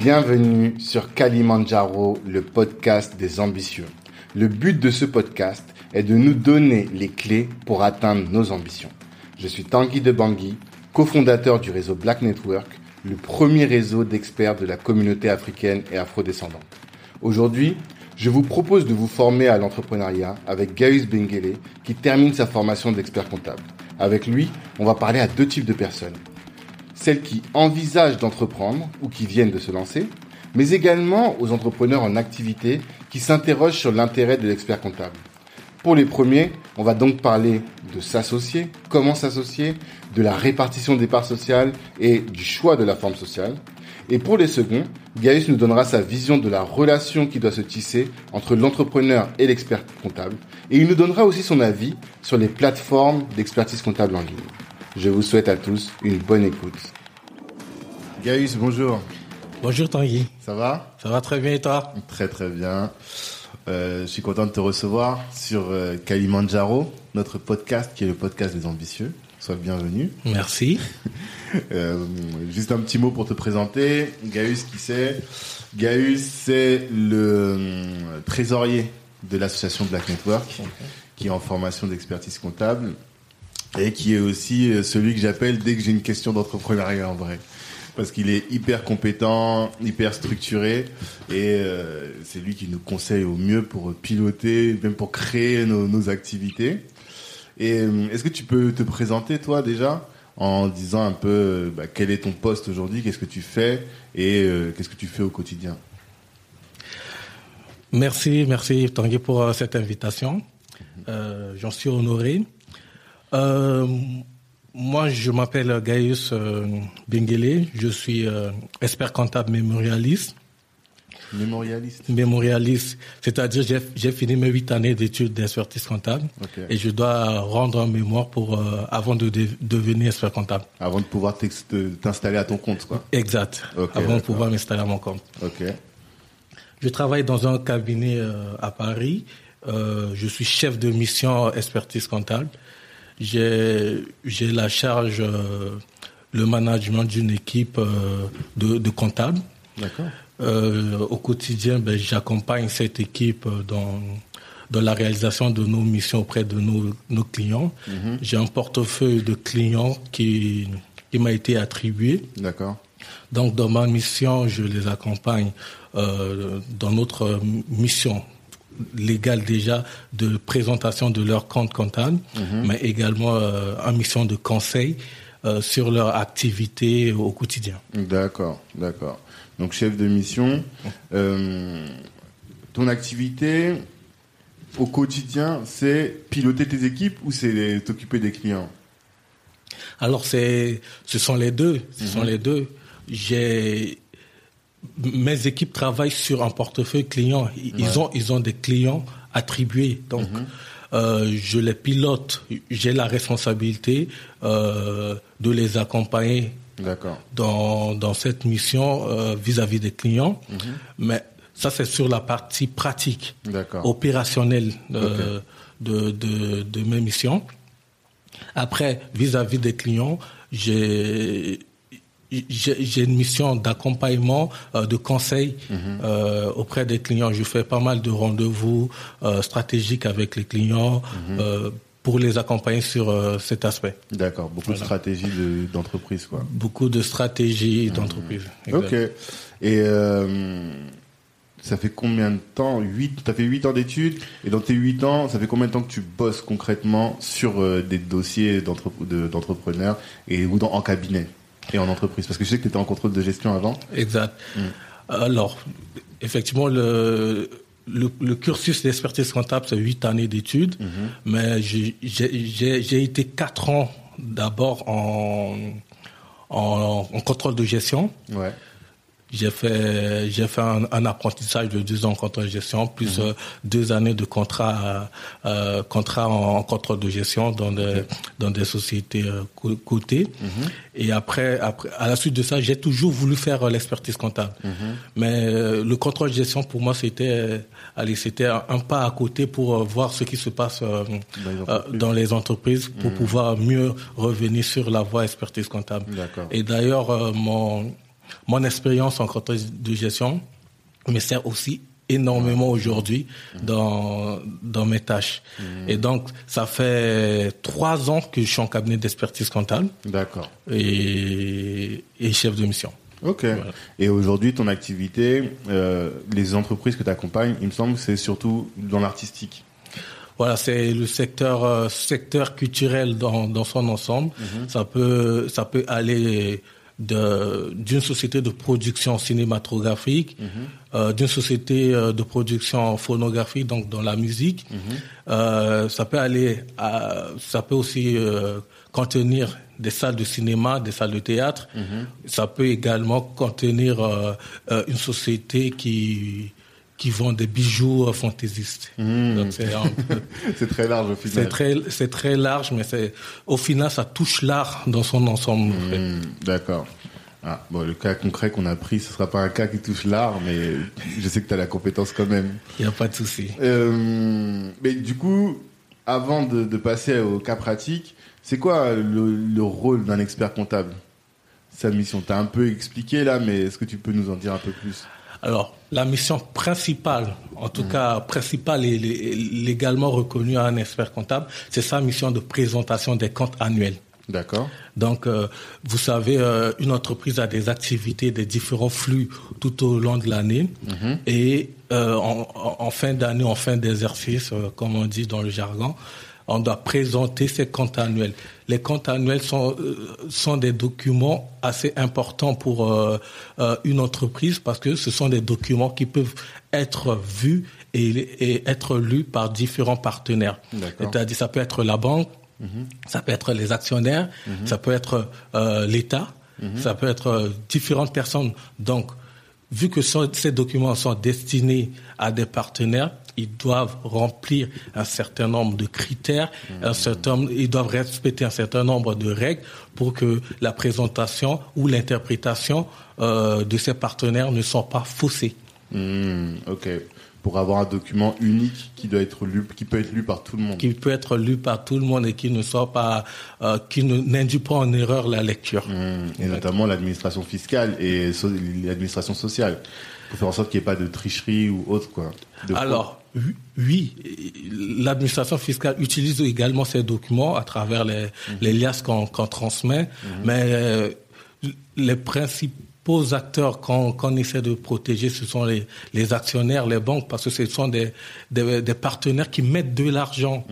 Bienvenue sur Kalimandjaro, le podcast des ambitieux. Le but de ce podcast est de nous donner les clés pour atteindre nos ambitions. Je suis Tanguy de Bangui, cofondateur du réseau Black Network, le premier réseau d'experts de la communauté africaine et afrodescendante. Aujourd'hui, je vous propose de vous former à l'entrepreneuriat avec Gaius Bengele qui termine sa formation d'expert comptable. Avec lui, on va parler à deux types de personnes. Celles qui envisagent d'entreprendre ou qui viennent de se lancer, mais également aux entrepreneurs en activité qui s'interrogent sur l'intérêt de l'expert comptable. Pour les premiers, on va donc parler de s'associer, comment s'associer, de la répartition des parts sociales et du choix de la forme sociale. Et pour les seconds, Gaius nous donnera sa vision de la relation qui doit se tisser entre l'entrepreneur et l'expert comptable. Et il nous donnera aussi son avis sur les plateformes d'expertise comptable en ligne. Je vous souhaite à tous une bonne écoute. Gaius, bonjour. Bonjour Tanguy. Ça va? Ça va très bien et toi? Très très bien. Euh, je suis content de te recevoir sur euh, Kalimandjaro, notre podcast qui est le podcast des ambitieux. Sois bienvenue. Merci. Euh, juste un petit mot pour te présenter. Gaius, qui c'est? Gaius, c'est le euh, trésorier de l'association Black Network, qui est en formation d'expertise comptable et qui est aussi euh, celui que j'appelle dès que j'ai une question d'entrepreneuriat en vrai. Parce qu'il est hyper compétent, hyper structuré et euh, c'est lui qui nous conseille au mieux pour piloter, même pour créer nos, activités. Et euh, est-ce que tu peux te présenter toi déjà? En disant un peu bah, quel est ton poste aujourd'hui, qu'est-ce que tu fais et qu'est-ce que tu fais au quotidien? Merci, merci Tanguy pour cette invitation. J'en suis honoré. Euh, moi, je m'appelle Gaius euh, Bengele. Je suis euh, expert comptable mémorialiste. Mémorialiste. Mémorialiste, c'est-à-dire j'ai j'ai fini mes huit années d'études d'expertise comptable Ok. et je dois rendre un mémoire pour euh, avant de de- devenir expert comptable. Avant de pouvoir t'installer à ton compte, quoi. Exact. Ok, avant de pouvoir m'installer à mon compte. Ok. Je travaille dans un cabinet euh, à Paris. Euh, je suis chef de mission expertise comptable. J'ai j'ai la charge, euh, le management d'une équipe euh, de, de comptables. D'accord. Euh, au quotidien, ben, j'accompagne cette équipe dans dans la réalisation de nos missions auprès de nos, nos clients. J'ai un portefeuille de clients qui, qui m'a été attribué. D'accord. Donc, dans ma mission, je les accompagne dans notre mission légale déjà de présentation de leur compte comptable, mais également euh, en mission de conseil euh, sur leur activité au quotidien. D'accord. D'accord. Donc chef de mission. Euh, ton activité au quotidien, c'est piloter tes équipes ou c'est t'occuper des clients? Alors, c'est, ce sont les deux. Ce sont les deux. J'ai mes équipes travaillent sur un portefeuille client. Ils ont ils ont des clients attribués. Donc, euh, je les pilote. J'ai la responsabilité euh, de les accompagner dans, dans cette mission euh, vis-à-vis des clients. Mais ça, c'est sur la partie pratique, opérationnelle de, de, de mes missions. Après, vis-à-vis des clients, j'ai j'ai une mission d'accompagnement, euh, de conseil euh, auprès des clients. Je fais pas mal de rendez-vous euh, stratégiques avec les clients euh, pour les accompagner sur euh, cet aspect. D'accord. Beaucoup de stratégies de- d'entreprise, quoi. Beaucoup de stratégies d'entreprise. Ok. Et euh, ça fait combien de temps 8 T'as fait 8 ans d'études? Et dans tes 8 ans, ça fait combien de temps que tu bosses concrètement sur euh, des dossiers d'entre- de- d'entrepreneurs et ou dans, en cabinet? Et en entreprise Parce que je sais que tu étais en contrôle de gestion avant. Exact. Alors, effectivement, le, le, le cursus d'expertise comptable, c'est huit années d'études, mais j'ai- j'ai j'ai- j'ai été quatre ans d'abord en, en, en contrôle de gestion. Ouais. J'ai fait, j'ai fait un, un apprentissage de deux ans en contrôle de gestion, plus euh, deux années de contrat, euh, contrat en, en contrôle de gestion dans des, dans des sociétés euh, co- cotées. Et après, après, à la suite de ça, j'ai toujours voulu faire euh, l'expertise comptable. Mais euh, le contrôle de gestion, pour moi, c'était, allez, c'était un, pas à côté pour voir ce qui se passe euh, Dans les entreprises. dans les entreprises pour pouvoir mieux revenir sur la voie expertise comptable. D'accord. Et d'ailleurs, mon mon expérience en contrôle de gestion me sert aussi énormément aujourd'hui dans dans mes tâches. Et donc ça fait trois ans que je suis en cabinet d'expertise comptable. D'accord. Et, et chef de mission. Ok. Et aujourd'hui, ton activité, euh, les entreprises que tu accompagnes, il me semble, c'est surtout dans l'artistique. Voilà, c'est le secteur euh, secteur culturel dans, dans son ensemble. Mhm. Ça peut ça peut aller d'une société de production cinématographique, Mhm. euh, d'une société euh, de production phonographique, donc dans la musique. Mhm. Euh, ça peut aller, à, ça peut aussi euh, contenir des salles de cinéma, des salles de théâtre. Mhm. Ça peut également contenir une société qui qui vend des bijoux euh, fantaisistes. Donc, c'est peu- très large au final. c'est très, très large, mais au final, ça touche l'art dans son ensemble. Hmm, D'accord. Ah, bon, le cas concret qu'on a pris, ce sera pas un cas qui touche l'art, mais je sais que tu as la compétence quand même. Il n'y a pas de souci. Euh, mais du coup, avant de, de passer au cas pratique, c'est quoi le, le rôle d'un expert comptable? Sa mission, tu as un peu expliqué là, mais est-ce que tu peux nous en dire un peu plus? Alors, la mission principale, en tout cas principale et lé- légalement reconnue à un expert comptable, c'est sa mission de présentation des comptes annuels. D'accord. Donc, euh, vous savez, euh, une entreprise a des activités, des différents flux tout au long de l'année. Et euh, en, en- fin d'année, en fin d'exercice, euh, comme on dit dans le jargon, on doit présenter ces comptes annuels. Les comptes annuels sont, euh, sont des documents assez importants pour euh, euh, une entreprise parce que ce sont des documents qui peuvent être vus et, et être lus par différents partenaires. C'est-à-dire, ça peut être la banque, ça peut être les actionnaires, ça peut être euh, l'État, ça peut être différentes personnes. Donc, vu que ces documents sont destinés à des partenaires, ils doivent remplir un certain nombre de critères, un certain, ils doivent respecter un certain nombre de règles pour que la présentation ou l'interprétation euh, de ces partenaires ne soit pas faussée. Hmm, ok. Pour avoir un document unique qui doit être lu, qui peut être lu par tout le monde. qui peut être lu par tout le monde et qui ne soit pas, euh, qui n'induit pas en erreur la lecture. Hmm, Et notamment l'administration fiscale et so- l'administration sociale. Pour faire en sorte qu'il n'y ait pas de tricherie ou autre, quoi. De. Alors, oui- l'administration fiscale utilise également ces documents à travers les, les liasses qu'on transmet, mais euh, les principaux acteurs qu'on essaie de protéger, ce sont les, les actionnaires, les banques, parce que ce sont des, des, des partenaires qui mettent de l'argent,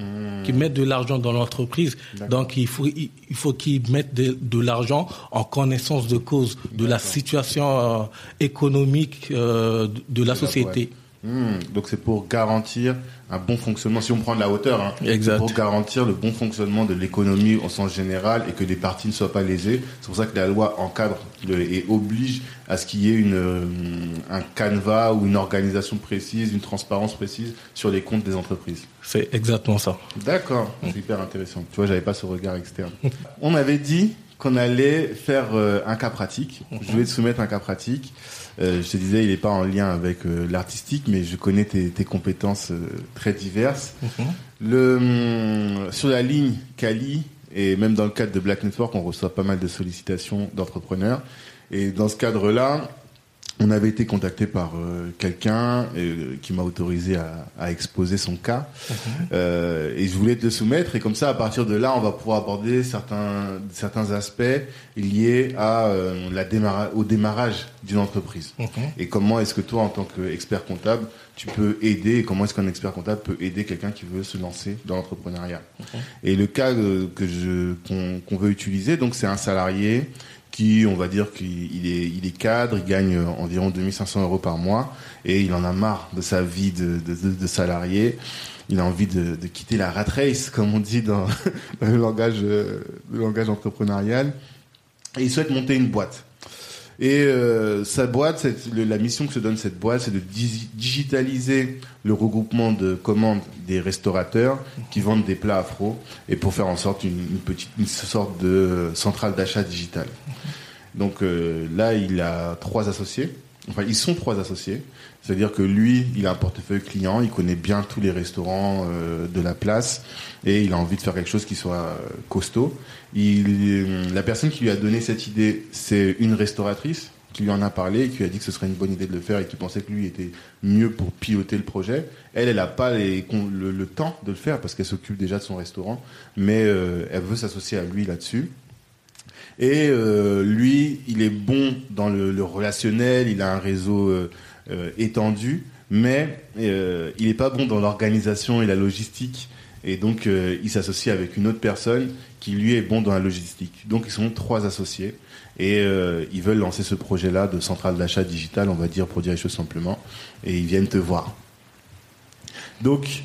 qui mettent de l'argent dans l'entreprise. Donc, il faut, il, il faut qu'ils mettent de, de l'argent en connaissance de cause de la situation euh, économique euh, de, de la la Hmm, donc c'est pour garantir un bon fonctionnement, si on prend de la hauteur, hein, Exact. pour garantir le bon fonctionnement de l'économie au sens général et que les parties ne soient pas lésées. C'est pour ça que la loi encadre le- et oblige à ce qu'il y ait une, euh, un canevas ou une organisation précise, une transparence précise sur les comptes des entreprises. C'est exactement ça. D'accord, c'est hyper intéressant. Tu vois, j'avais pas ce regard externe. On avait dit qu'on allait faire euh, un cas pratique. Je vais te soumettre un cas pratique. Euh, je te disais, il n'est pas en lien avec euh, l'artistique, mais je connais tes, tes compétences euh, très diverses. Le, hum, sur la ligne Cali, et même dans le cadre de Black Network, on reçoit pas mal de sollicitations d'entrepreneurs. Et dans ce cadre-là, on avait été contacté par euh, quelqu'un euh, qui m'a autorisé à, à exposer son cas. Euh, et je voulais te le soumettre. Et comme ça, à partir de là, on va pouvoir aborder certains, certains aspects liés à, euh, la démarra- au démarrage d'une entreprise. Et comment est-ce que toi, en tant qu'expert comptable, tu peux aider, et comment est-ce qu'un expert comptable peut aider quelqu'un qui veut se lancer dans l'entrepreneuriat? Et le cas que je, qu'on, qu'on veut utiliser, donc c'est un salarié qui, on va dire qu'il il est, cadre, il gagne environ 2500 euros par mois et il en a marre de sa vie de, salarié. Il a envie de, de quitter la rat race, comme on dit dans, dans le langage, euh, le langage entrepreneurial. Et il souhaite monter une boîte. Et euh, sa boîte, la mission que se donne cette boîte, c'est de digi- digitaliser le regroupement de commandes des restaurateurs qui vendent des plats afro et pour faire en sorte une, petite, une sorte de centrale d'achat digitale. Donc euh, là, il a trois associés. Enfin, ils sont trois associés. C'est-à-dire que lui, il a un portefeuille client, il connaît bien tous les restaurants euh, de la place et il a envie de faire quelque chose qui soit costaud. Il, la personne qui lui a donné cette idée, c'est une restauratrice qui lui en a parlé, qui lui a dit que ce serait une bonne idée de le faire et qui pensait que lui était mieux pour piloter le projet. Elle, elle n'a pas le, temps de le faire parce qu'elle s'occupe déjà de son restaurant, mais euh, elle veut s'associer à lui là-dessus. Et euh, lui, il est bon dans le, relationnel, il a un réseau euh, étendu, mais il n'est pas bon dans l'organisation et la logistique. Et donc, il s'associe avec une autre personne qui, lui, est bon dans la logistique. Donc, ils sont trois associés. Et euh, ils veulent lancer ce projet-là de centrale d'achat digital, on va dire, pour dire les choses simplement. Et ils viennent te voir. Donc,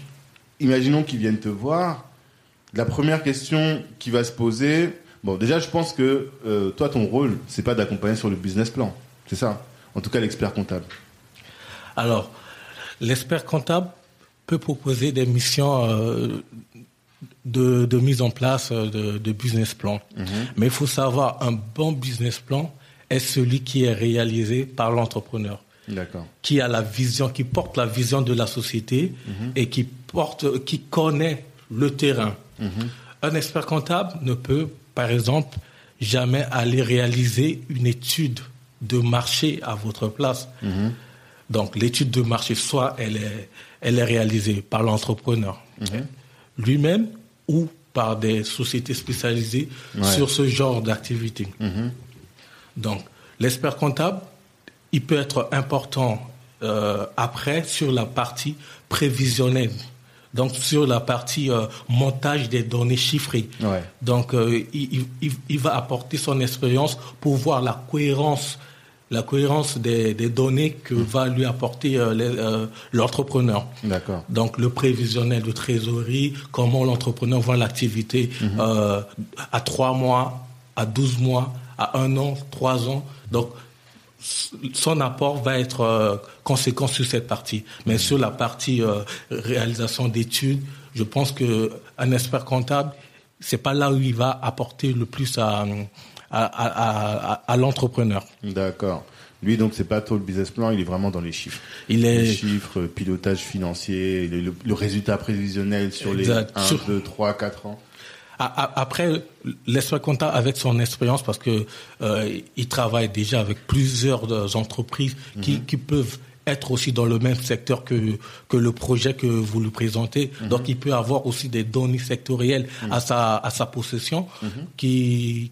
imaginons qu'ils viennent te voir. La première question qui va se poser, bon, déjà, je pense que euh, toi, ton rôle, c'est pas d'accompagner sur le business plan. C'est ça? En tout cas, l'expert comptable. Alors, l'expert comptable peut proposer des missions euh, de, mise en place euh, de, business plan. Mhm. Mais il faut savoir, un bon business plan est celui qui est réalisé par l'entrepreneur. Qui a la vision, qui porte la vision de la société mhm. et qui porte, qui connaît le terrain. Mhm. Un expert comptable ne peut, par exemple, jamais aller réaliser une étude de marché à votre place. Donc l'étude de marché, soit elle est, elle est réalisée par l'entrepreneur lui-même, ou par des sociétés spécialisées sur ce genre d'activité. Mhm. Donc, l'expert comptable, il peut être important euh, après sur la partie prévisionnelle. Donc sur la partie euh, montage des données chiffrées. Donc euh, il, il, va apporter son expérience pour voir la cohérence la cohérence des, données que mm. va lui apporter euh, euh, l'entrepreneur. D'accord. Donc le prévisionnel de trésorerie, comment l'entrepreneur voit l'activité mm-hmm. euh, à trois mois, à 12 mois, à un an, trois ans. Donc son apport va être conséquent sur cette partie. Mais mm. sur la partie réalisation d'études, je pense que un expert comptable, c'est pas là où il va apporter le plus à, à, l'entrepreneur. D'accord. Lui, donc, c'est pas trop le business plan, il est vraiment dans les chiffres. Il est... Les chiffres, pilotage financier, le, résultat prévisionnel sur les 1, 2, 3, 4 ans. Après, l'expert comptable avec son expérience, parce que euh, il travaille déjà avec plusieurs entreprises qui, mhm. qui peuvent être aussi dans le même secteur que, que le projet que vous lui présentez. Mhm. Donc, il peut avoir aussi des données sectorielles à, sa, à sa possession qui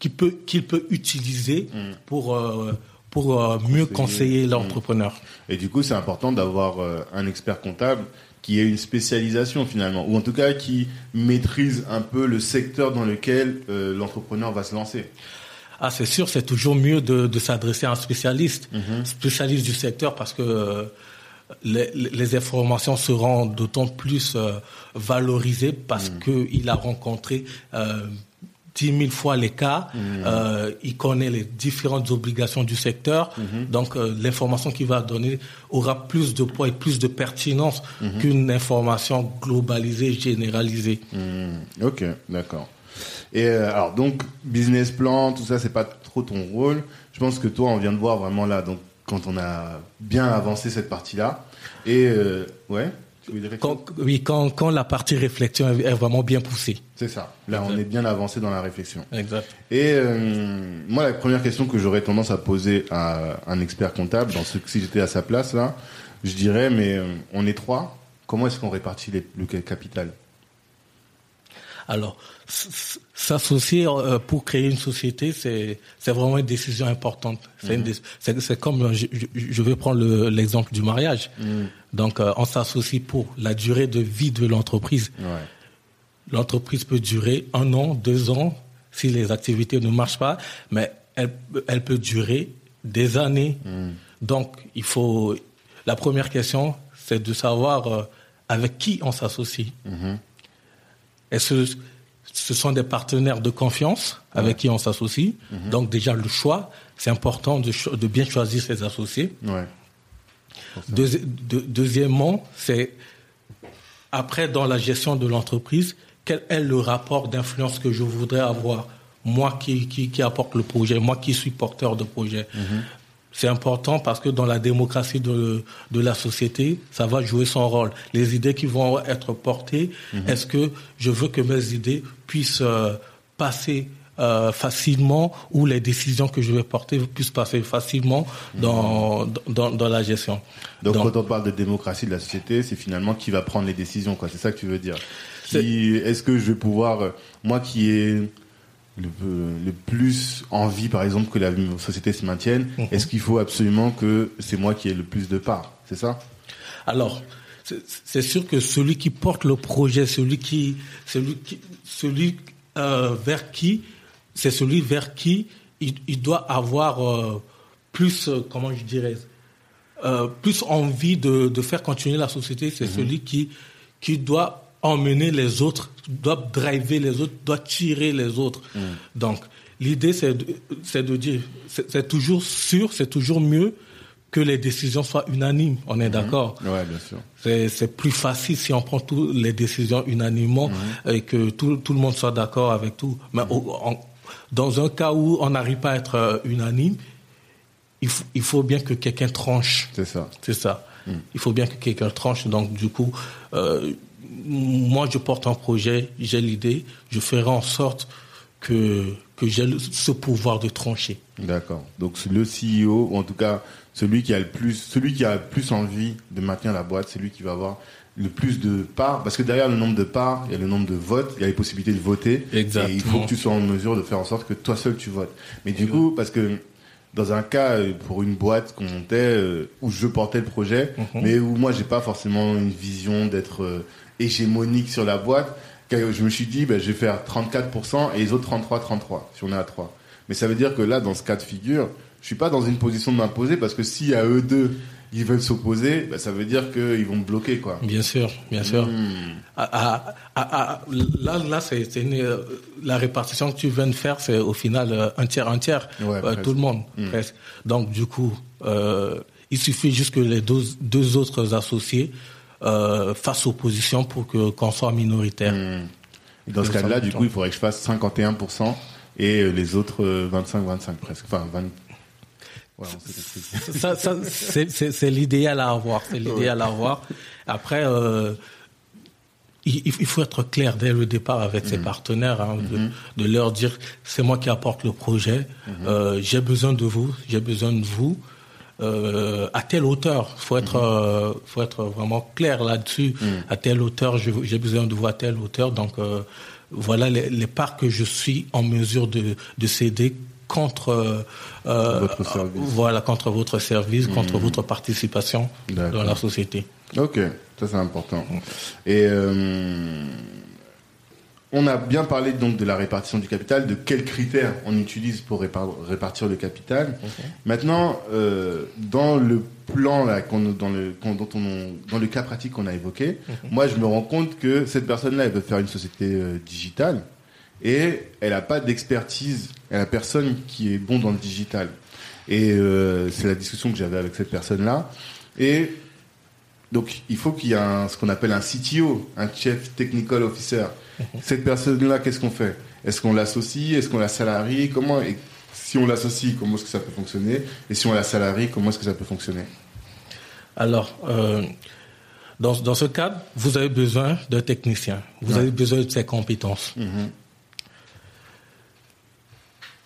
qu'il peut, qu'il peut utiliser mm. pour, euh, pour euh, mieux conseiller mm. l'entrepreneur. Et du coup, c'est important d'avoir euh, un expert comptable qui ait une spécialisation finalement, ou en tout cas qui maîtrise un peu le secteur dans lequel l'entrepreneur va se lancer. Ah, c'est sûr, c'est toujours mieux de, de s'adresser à un spécialiste, mm-hmm. spécialiste du secteur, parce que les, les, informations seront d'autant plus valorisées parce mm. qu'il a rencontré dix mille fois les cas. Euh, il connaît les différentes obligations du secteur. Donc, euh, l'information qu'il va donner aura plus de poids et plus de pertinence qu'une information globalisée, généralisée. Ok, d'accord. Et euh, alors, donc, business plan, tout ça, c'est pas trop ton rôle. Je pense que toi, on vient de voir vraiment là, donc, quand on a bien avancé cette partie-là. Et, ouais quand, oui, quand, quand la partie réflexion est vraiment bien poussée. C'est ça. Là, on est bien avancé dans la réflexion. Exact. Et euh, moi, la première question que j'aurais tendance à poser à un expert comptable, dans ce, si j'étais à sa place là, je dirais, mais euh, on est trois. Comment est-ce qu'on répartit le capital? Alors, s'associer euh, pour créer une société, c'est c'est vraiment une décision importante. C'est mm-hmm. comme je, je, vais prendre l'exemple du mariage. Mm. Donc, euh, on s'associe pour la durée de vie de l'entreprise. L'entreprise peut durer un an, deux ans, si les activités ne marchent pas, mais elle, elle peut durer des années. Mm. Donc, il faut. La première question, c'est de savoir euh, avec qui on s'associe. Est-ce ce sont des partenaires de confiance avec qui on s'associe mm-hmm. Donc, déjà, le choix, c'est important de, de, bien choisir ses associés. Ouais deuxièmement, c'est après dans la gestion de l'entreprise, quel est le rapport d'influence que je voudrais avoir, moi qui, qui, apporte le projet, moi qui suis porteur de projet. Mhm. C'est important parce que dans la démocratie de, de la société, ça va jouer son rôle. Les idées qui vont être portées, mhm. est-ce que je veux que mes idées puissent euh, passer euh, facilement, où les décisions que je vais porter puissent passer facilement dans, dans, dans la gestion? Donc, quand on parle de démocratie de la société, c'est finalement qui va prendre les décisions, quoi. C'est ça que tu veux dire? Est-ce que je vais pouvoir, euh, moi qui ai le, le, plus envie, par exemple, que la société se maintienne, mhm. est-ce qu'il faut absolument que c'est moi qui ai le plus de parts C'est ça? Alors, c'est sûr que celui qui porte le projet, celui qui, celui qui, celui euh, vers qui, c'est celui vers qui il, il doit avoir euh, plus, euh, comment je dirais, euh, plus envie de, de, faire continuer la société. C'est mhm. celui qui, qui doit emmener les autres, doit driver les autres, doit tirer les autres. Mhm. Donc, l'idée, c'est de, de dire, c'est toujours sûr, c'est toujours mieux que les décisions soient unanimes. On est mhm. d'accord? Ouais, bien sûr. C'est plus facile si on prend toutes les décisions unanimement mhm. et que tout, tout, le monde soit d'accord avec tout. Mais mhm. dans un cas où on n'arrive pas à être euh, unanime, il faut, il faut bien que quelqu'un tranche. C'est ça. C'est ça. Il faut bien que quelqu'un tranche. Donc, du coup, euh, moi, je porte un projet, j'ai l'idée, je ferai en sorte que, que j'ai ce pouvoir de trancher. D'accord. Donc, le CEO, ou en tout cas, celui qui a le plus, celui qui a le plus envie de maintenir la boîte, c'est lui qui va avoir le plus de parts, parce que derrière le nombre de parts, il y a le nombre de votes, il y a les possibilités de voter. Exactement. Et il faut que tu sois en mesure de faire en sorte que toi seul tu votes. Mais du coup, parce que dans un cas pour une boîte qu'on montait euh, où je portais le projet, mhm. mais où moi j'ai pas forcément une vision d'être euh, hégémonique sur la boîte, je me suis dit ben, je vais faire 34% et les autres 33 33 si on est à 3. Mais ça veut dire que là dans ce cas de figure, je suis pas dans une position de m'imposer parce que si à eux deux ils veulent s'opposer, bah, ça veut dire qu'ils vont me bloquer, quoi. Bien sûr, bien sûr. Hmm. Ah, ah, ah, là, là, c'est euh, la répartition que tu viens de faire, c'est au final euh, un tiers, un tiers, euh, tout le monde, hmm. presque. Donc, du coup, il suffit juste que les deux, deux autres associés fassent opposition pour que qu'on soit minoritaire. Hmm. dans ce cas-là, du coup, il faudrait que je fasse 51% et les autres 25-25 presque, enfin 20, ça, ça c'est l'idéal à avoir. C'est l'idéal à avoir. Après, euh, il, il, faut être clair dès le départ avec ses mm-hmm. partenaires, hein, mm-hmm. de, leur dire c'est moi qui apporte le projet, euh, j'ai besoin de vous, j'ai besoin de vous. Euh, à telle hauteur, faut être, euh, faut être vraiment clair là-dessus. Mm. À telle hauteur, j'ai besoin de vous à telle hauteur. Donc euh, voilà les, les, parts que je suis en mesure de, de céder contre votre service. voilà contre votre service, contre mmh. votre participation dans la société. Ok, ça c'est important. Et on a bien parlé donc de la répartition du capital, de quels critères on utilise pour répartir le capital. Maintenant, euh, dans le plan là, dans le dont on, dans le cas pratique qu'on a évoqué, moi je me rends compte que cette personne-là, elle veut faire une société digitale et elle n'a pas d'expertise, elle a personne qui est bon dans le digital. Et euh, c'est la discussion que j'avais avec cette personne-là. Et donc, il faut qu'il y ait ce qu'on appelle un CTO, un Chief Technical Officer. Cette personne-là, qu'est-ce qu'on fait? Est-ce qu'on l'associe? Est-ce qu'on la salarie? Comment et Si on l'associe, comment est-ce que ça peut fonctionner? Et si on la salarie, comment est-ce que ça peut fonctionner? Alors, euh, dans, dans, ce cadre, vous avez besoin d'un technicien. Vous avez besoin de ses compétences. Mhm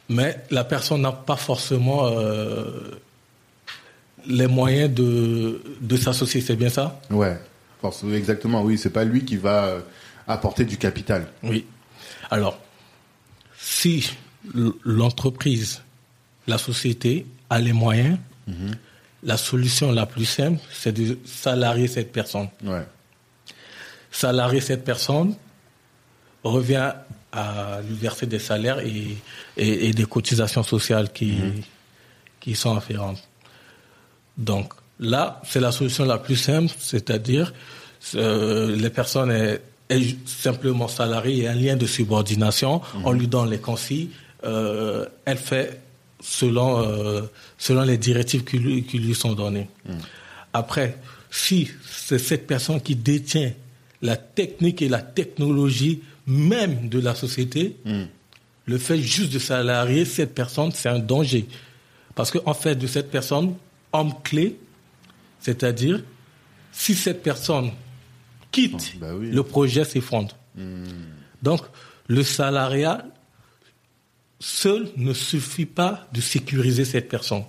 mais la personne n'a pas forcément euh, les moyens de, de s'associer, c'est bien ça Ouais, exactement, oui, c'est pas lui qui va euh, apporter du capital. Oui. Alors, si l'entreprise, la société a les moyens, mhm. la solution la plus simple, c'est de salarier cette personne. Ouais. Salarier cette personne revient à lui verser des salaires et, et, des cotisations sociales qui, mhm. qui sont afférentes. Donc là, c'est la solution la plus simple, c'est-à-dire euh, les personnes est, simplement salariées, il y a un lien de subordination, on mhm. lui donne les consignes, euh, elle fait selon, euh, selon les directives qui lui, qui lui sont données. Mhm. Après, si c'est cette personne qui détient la technique et la technologie même de la société, hmm. le fait juste de salarier cette personne, c'est un danger. Parce qu'en fait, de cette personne, homme clé, c'est-à-dire, si cette personne quitte, oh, bah le projet s'effondre. Hmm. Donc, le salariat seul ne suffit pas de sécuriser cette personne.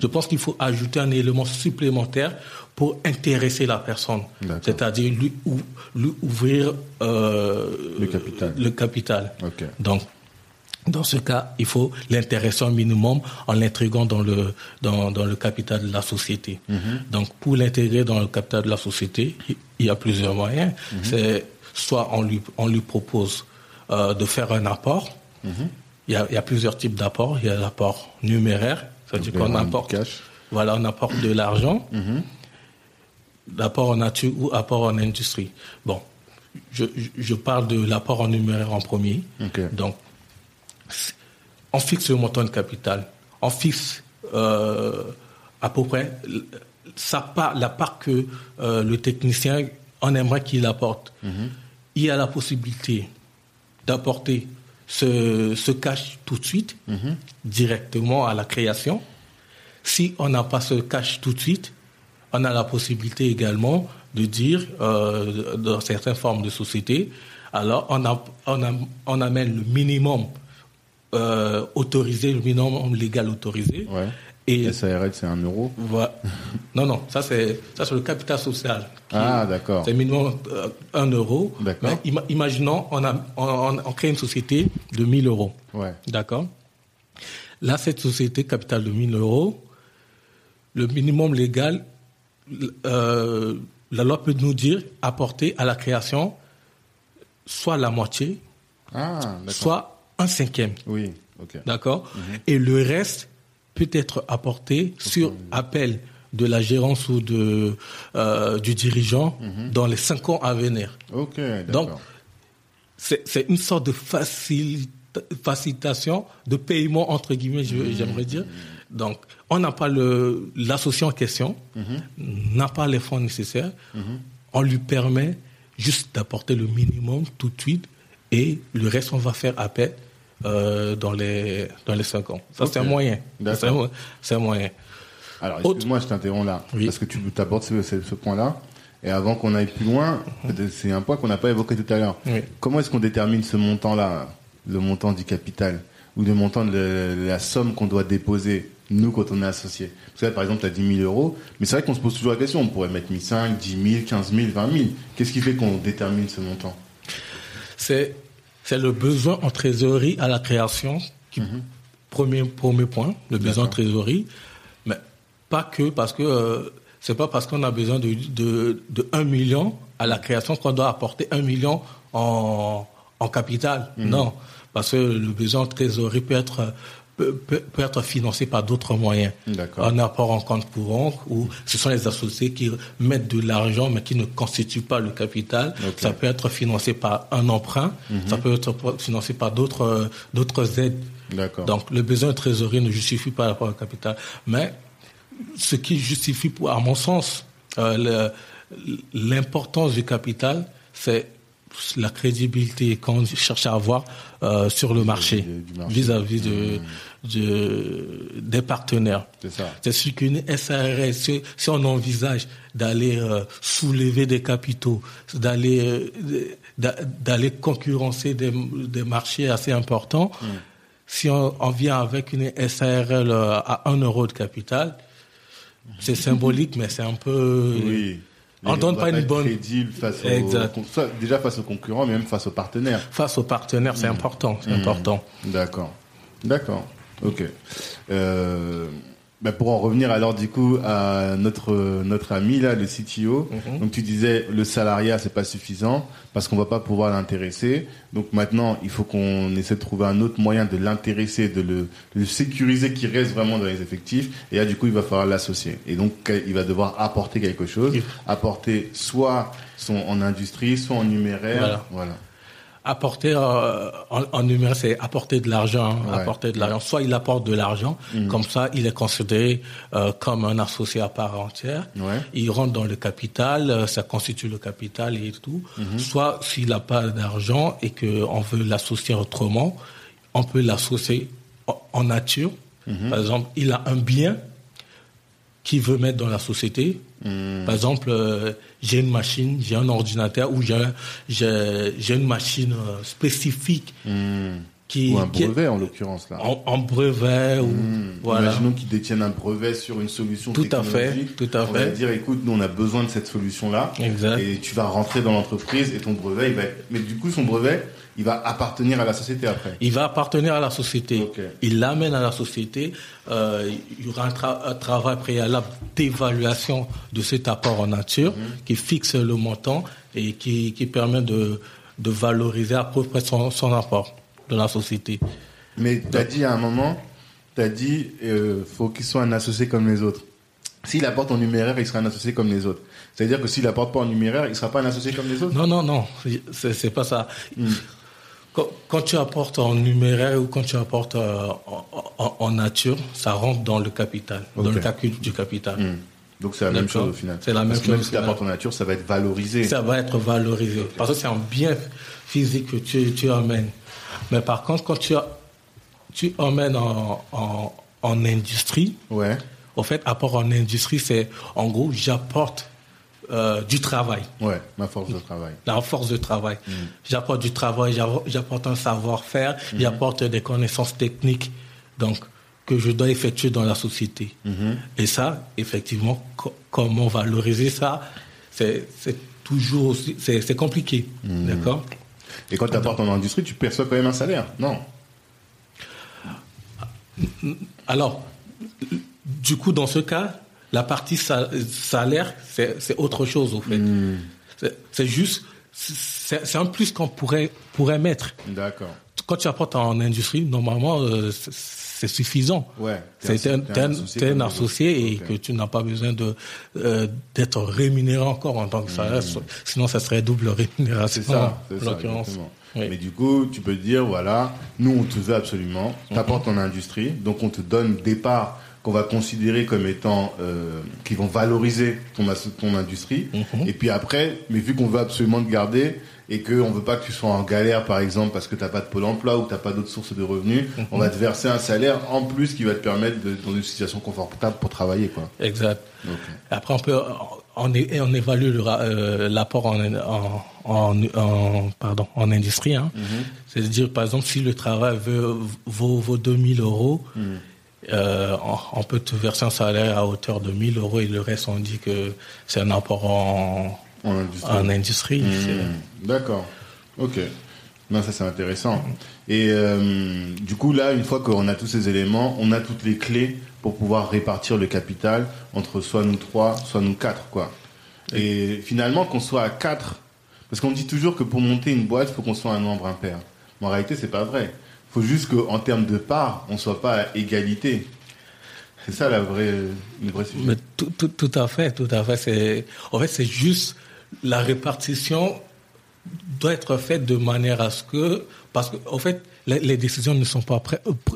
Je pense qu'il faut ajouter un élément supplémentaire pour intéresser la personne, c'est-à-dire lui, ouvrir euh, le capital. Le capital. Donc, dans ce cas, il faut l'intéresser au minimum en l'intégrant dans le, dans, dans, le capital de la société. Mm-hmm. Donc, pour l'intégrer dans le capital de la société, il y a plusieurs moyens. Mm-hmm. C'est soit on lui, on lui propose euh, de faire un apport. Mm-hmm. il, y a, il, y a, plusieurs types d'apports. Il y a l'apport numéraire, c'est-à-dire qu'on apporte, cash. voilà, on apporte de l'argent, l'apport en nature ou apport en industrie. Bon, je, je parle de l'apport en numéraire en premier. Donc, on fixe le montant de capital, on fixe euh, à peu près la part que euh, le technicien en aimerait qu'il apporte. Mhm. Il y a la possibilité d'apporter ce, cash tout de suite, mhm. directement à la création. Si on n'a pas ce cash tout de suite, on a la possibilité également de dire, euh, dans certaines formes de société, alors on, on amène le minimum euh, autorisé, le minimum légal autorisé. Ouais. Et SARL, c'est un euro Non, non, ça c'est ça c'est le capital social. Ah, d'accord. C'est minimum euh, un euro. D'accord. imaginons, on, a, on, crée une société de 1000 euros. Ouais. D'accord. Là, cette société capital de 1000 euros, le minimum légal, euh, la loi peut nous dire apporter à la création soit la moitié, ah, soit un cinquième. Oui, D'accord mhm. Et le reste peut être apporté sur appel de la gérance ou de, euh, du dirigeant mhm. dans les cinq ans à venir. Ok, Donc, c'est une sorte de facilitation de paiement, entre guillemets, mhm. j'aimerais dire. Donc, on n'a pas l'associé en question, n'a pas les fonds nécessaires. On lui permet juste d'apporter le minimum tout de suite et le reste, on va faire appel euh, dans, les, dans les 5 ans. Ça, c'est un moyen. C'est un, moyen. Alors, excuse-moi, je t'interromps là. Parce que tu abordes ce, ce, point-là. Et avant qu'on aille plus loin, c'est un point qu'on n'a pas évoqué tout à l'heure. Comment est-ce qu'on détermine ce montant-là, le montant du capital, ou le montant de la, somme qu'on doit déposer, nous, quand on est associé? Parce que là, par exemple, tu as 10 000 euros, mais c'est vrai qu'on se pose toujours la question, on pourrait mettre 1 500, 10 000, 15 000, 20 000. Qu'est-ce qui fait qu'on détermine ce montant? C'est c'est le besoin en trésorerie à la création. Mhm. premier, premier point, le besoin en trésorerie. Mais pas que parce que euh, c'est pas parce qu'on a besoin de, de, de 1 million à la création qu'on doit apporter 1 million en, en capital. Mhm. Non. Parce que le besoin en trésorerie peut être peut, être financé par d'autres moyens. Un apport en compte courant où ce sont les associés qui mettent de l'argent mais qui ne constituent pas le capital. Ça peut être financé par un emprunt, mhm. ça peut être financé par d'autres d'autres aides. Donc le besoin de trésorerie ne justifie pas l'apport au capital. Mais ce qui justifie, à mon sens, euh, l'importance du capital, c'est la crédibilité qu'on cherche à avoir euh, sur le marché vis-à-vis de, mmh. des partenaires. C'est sûr qu'une SARL, si, on envisage d'aller euh, soulever des capitaux, d'aller euh, d'aller concurrencer des, des, marchés assez importants, mmh. si on, on, vient avec une SARL à 1 euro de capital, c'est symbolique, mais c'est un peu... Oui on donne pas une bonne crédible face déjà face aux concurrents, mais même face aux partenaires. Face aux partenaires, c'est mmh. important, c'est mmh. important. D'accord, d'accord, ok. Euh, bah, pour en revenir alors du coup à notre notre ami là, le CTO. Mhm. Donc tu disais le salariat c'est pas suffisant parce qu'on va pas pouvoir l'intéresser. Donc maintenant il faut qu'on essaie de trouver un autre moyen de l'intéresser, de le, de sécuriser qui reste vraiment dans les effectifs. Et là du coup il va falloir l'associer. Et donc il va devoir apporter quelque chose, apporter soit son en industrie, soit en numéraire. voilà apporter euh, en, numéraire, c'est apporter de l'argent, apporter de l'argent. Soit il apporte de l'argent, mm. comme ça, il est considéré euh, comme un associé à part entière. Il rentre dans le capital, euh, ça constitue le capital et tout. Mm-hmm. Soit s'il n'a pas d'argent et qu'on veut l'associer autrement, on peut l'associer en, nature. Mm-hmm. Par exemple, il a un bien qu'il veut mettre dans la société. Mm. Par exemple, j'ai une machine, j'ai un ordinateur ou j'ai une machine euh, spécifique hmm. qui, ou un qui brevet en l'occurrence là. en, en brevet ou Hmm. voilà. Imaginons qu'ils détiennent un brevet sur une solution Tout à fait, technologique. tout à On va fait. dire, écoute, nous on a besoin de cette solution-là. Exact. Et tu vas rentrer dans l'entreprise et ton brevet, il va être... Mais du coup, son brevet, il va appartenir à la société après. Il va appartenir à la société. Il l'amène à la société. Euh, il y aura un, tra- un travail préalable d'évaluation de cet apport en nature Mhm. qui fixe le montant et qui, qui permet de, de valoriser à peu près son, son apport de la société. Mais tu as dit à un moment, tu as dit, euh, faut qu'il soit un associé comme les autres. S'il apporte en numéraire, il sera un associé comme les autres. C'est-à-dire que s'il apporte pas en numéraire, il sera pas un associé comme les autres? Non, non, non, c'est c'est pas ça. Hmm. Quand, quand tu apportes en numéraire ou quand tu apportes euh, en, en- en nature, ça rentre dans le capital, dans le calcul du capital. Hmm. Donc c'est la même chose au final. C'est la même Parce chose Même si tu apportes en nature, ça va être valorisé. Ça va être valorisé. Parce que c'est un bien physique que tu, tu amènes. Mais par contre, quand tu, tu emmènes en, en, en industrie, Ouais. au fait, apport en industrie, c'est en gros, j'apporte euh, du travail, Ouais, ma force de travail. la force de travail. Mm. J'apporte du travail, j'apporte un savoir-faire, Mm-hmm. j'apporte des connaissances techniques donc, que je dois effectuer dans la société. Mm-hmm. Et ça, effectivement, co- comment valoriser ça, c'est toujours aussi, c'est compliqué. Mm. D'accord? Et quand tu apportes en industrie, tu perçois quand même un salaire. Non? Alors, du coup, dans ce cas, la partie sa- salaire, c'est autre chose, au fait. Hmm. C'est- juste, c'est un plus qu'on pourrait, pourrait mettre. D'accord. Quand tu apportes en industrie, normalement, euh, c'est- suffisant. Ouais. C'est un- associé un et que tu n'as pas besoin de euh, d'être rémunéré encore en tant que salaire. Sinon, ça serait double rémunération. Hmm. C'est ça, c'est ça. Oui. Mais du coup, tu peux te dire, voilà, nous, on te veut absolument, Mhm. t'apportes en industrie, donc on te donne des parts qu'on va considérer comme étant, euh, qui vont valoriser ton, industrie. Mhm. Et puis après, mais vu qu'on veut absolument te garder et qu'on veut pas que tu sois en galère, par exemple, parce que t'as pas de pôle emploi ou t'as pas d'autres sources de revenus, Mhm. on va te verser un salaire en plus qui va te permettre de, dans une situation confortable pour travailler, quoi. Exact. Ok. Après, on peut, on, évalue euh, l'apport en, en, en, en- pardon, en industrie. Hein. C'est-à-dire, par exemple, si le travail vaut, vaut 2000 euros, euh, on, peut te verser un salaire à hauteur de 1000 euros et le reste, on dit que c'est un apport en, En industrie. en industrie. C'est- Hmm, D'accord. Ok. Non, ça c'est intéressant. Et euh, du coup, là, une fois qu'on a tous ces éléments, on a toutes les clés pour pouvoir répartir le capital entre soit nous trois, soit nous quatre, quoi. Et finalement, qu'on soit à quatre, parce qu'on dit toujours que pour monter une boîte, il faut qu'on soit un nombre impair. Mais en réalité, c'est pas vrai. Il faut juste qu'en termes de parts, on soit pas à égalité. C'est ça la vraie, le vrai sujet. Mais tout, tout, tout à fait, tout à fait. C'est, en fait, c'est juste la répartition doit être faite de manière à ce que, parce que, en fait, les, les décisions ne sont pas,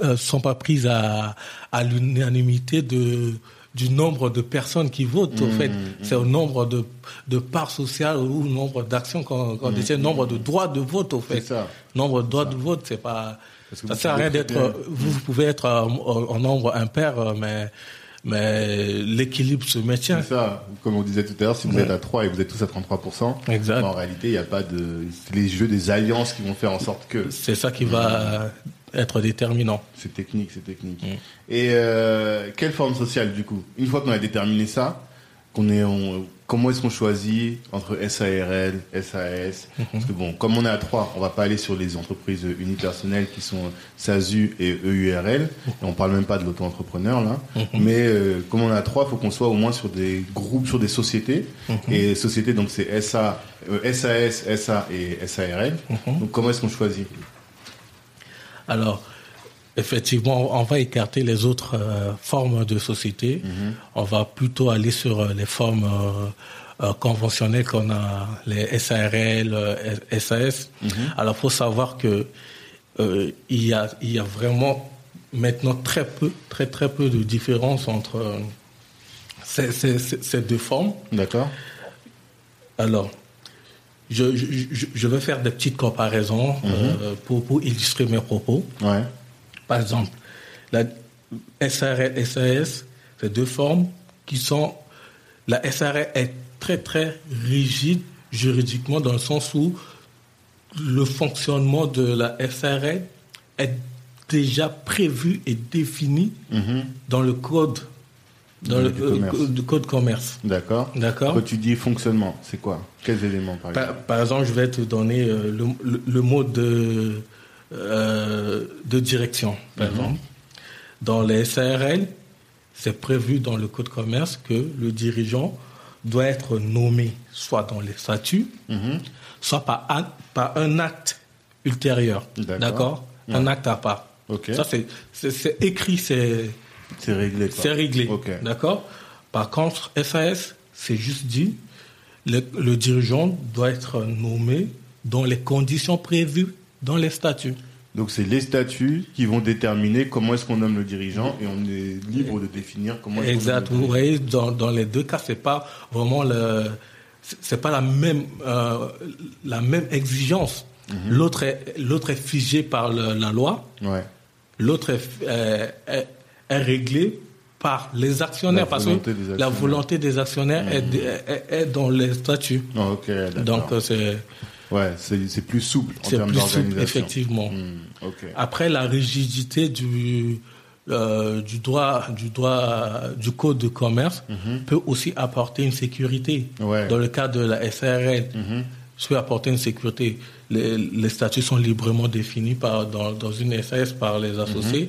euh, sont pas prises à, à l'unanimité de du nombre de personnes qui votent. Mmh, En fait, c'est au nombre de de parts sociales ou au nombre d'actions qu'on qu'on décide, nombre de droits de vote. Au fait, Mmh, C'est ça. nombre de droits de vote, c'est pas. Ça sert à rien d'être. bien- Vous, vous pouvez être en, en- nombre impair, euh, mais mais l'équilibre se maintient. C'est ça. Comme on disait tout à l'heure, si vous Ouais. êtes à 3 et vous êtes tous à 33%, Exact. en réalité, il n'y a pas de. C'est les jeux des alliances qui vont faire en sorte que. C'est ça qui va être déterminant. C'est technique, c'est technique. Mm. Et euh, quelle forme sociale, du coup? Une fois qu'on a déterminé ça, qu'on est en- comment est-ce qu'on choisit entre SARL, SAS Parce que bon, comme on est à 3, on va pas aller sur les entreprises unipersonnelles qui sont SASU et EURL. Et on parle même pas de l'auto-entrepreneur, là. Mais euh, comme on est à 3, il faut qu'on soit au moins sur des groupes, sur des sociétés. Et sociétés, donc c'est SA, euh, SAS, SA et SARL. Donc comment est-ce qu'on choisit? Alors, effectivement, on va écarter les autres euh, formes de société. On va plutôt aller sur euh, les formes euh, conventionnelles qu'on a, les SARL, SAS. Alors, faut savoir que euh, il y a, il y a vraiment maintenant très peu, très très peu de différence entre ces, ces- ces- ces deux formes. D'accord Alors, je, je, je- je vais faire des petites comparaisons euh, pour, pour illustrer mes propos. Ouais. Par exemple, la SRL, SAS, c'est deux formes qui sont. La SRL est très très rigide juridiquement dans le sens où le fonctionnement de la SRL est déjà prévu et défini Mhm. dans le code dans le euh, du code commerce. D'accord. D'accord. Quand tu dis fonctionnement, c'est quoi? Quels éléments par exemple? Par, par exemple, je vais te donner euh, le, le- le mot de, euh, de direction, par exemple. Dans les SARL, c'est prévu dans le code commerce que le dirigeant doit être nommé soit dans les statuts, Mhm. soit par, un- par un acte ultérieur. D'accord. Un acte à part. Ça, c'est- écrit, c'est C'est réglé. c'est réglé. D'accord Par contre, SAS, c'est juste dit, le, le dirigeant doit être nommé dans les conditions prévues dans les statuts. Donc c'est les statuts qui vont déterminer comment est-ce qu'on nomme le dirigeant et on est libre de définir comment est-ce qu'on Exact. nomme Vous le voyez, dans, dans les deux cas, c'est pas vraiment le, c'est- pas la même, euh, la même exigence. Mhm. L'autre est, l'autre est figé par le- la loi. Ouais. L'autre est, euh, est, est réglé par les actionnaires La parce volonté que des la actionnaires. Mhm. volonté des actionnaires est, est- est dans les statuts. Donc euh, c'est ouais, c'est plus souple en c'est termes plus souple, d'organisation. effectivement. Hmm. Après la rigidité du euh, du droit du droit du code de commerce peut aussi apporter une sécurité. Mhm. Ouais. Dans le cas de la SARL, Mhm. peut apporter une sécurité. Les, les statuts sont librement définis par dans, dans une SAS par les associés.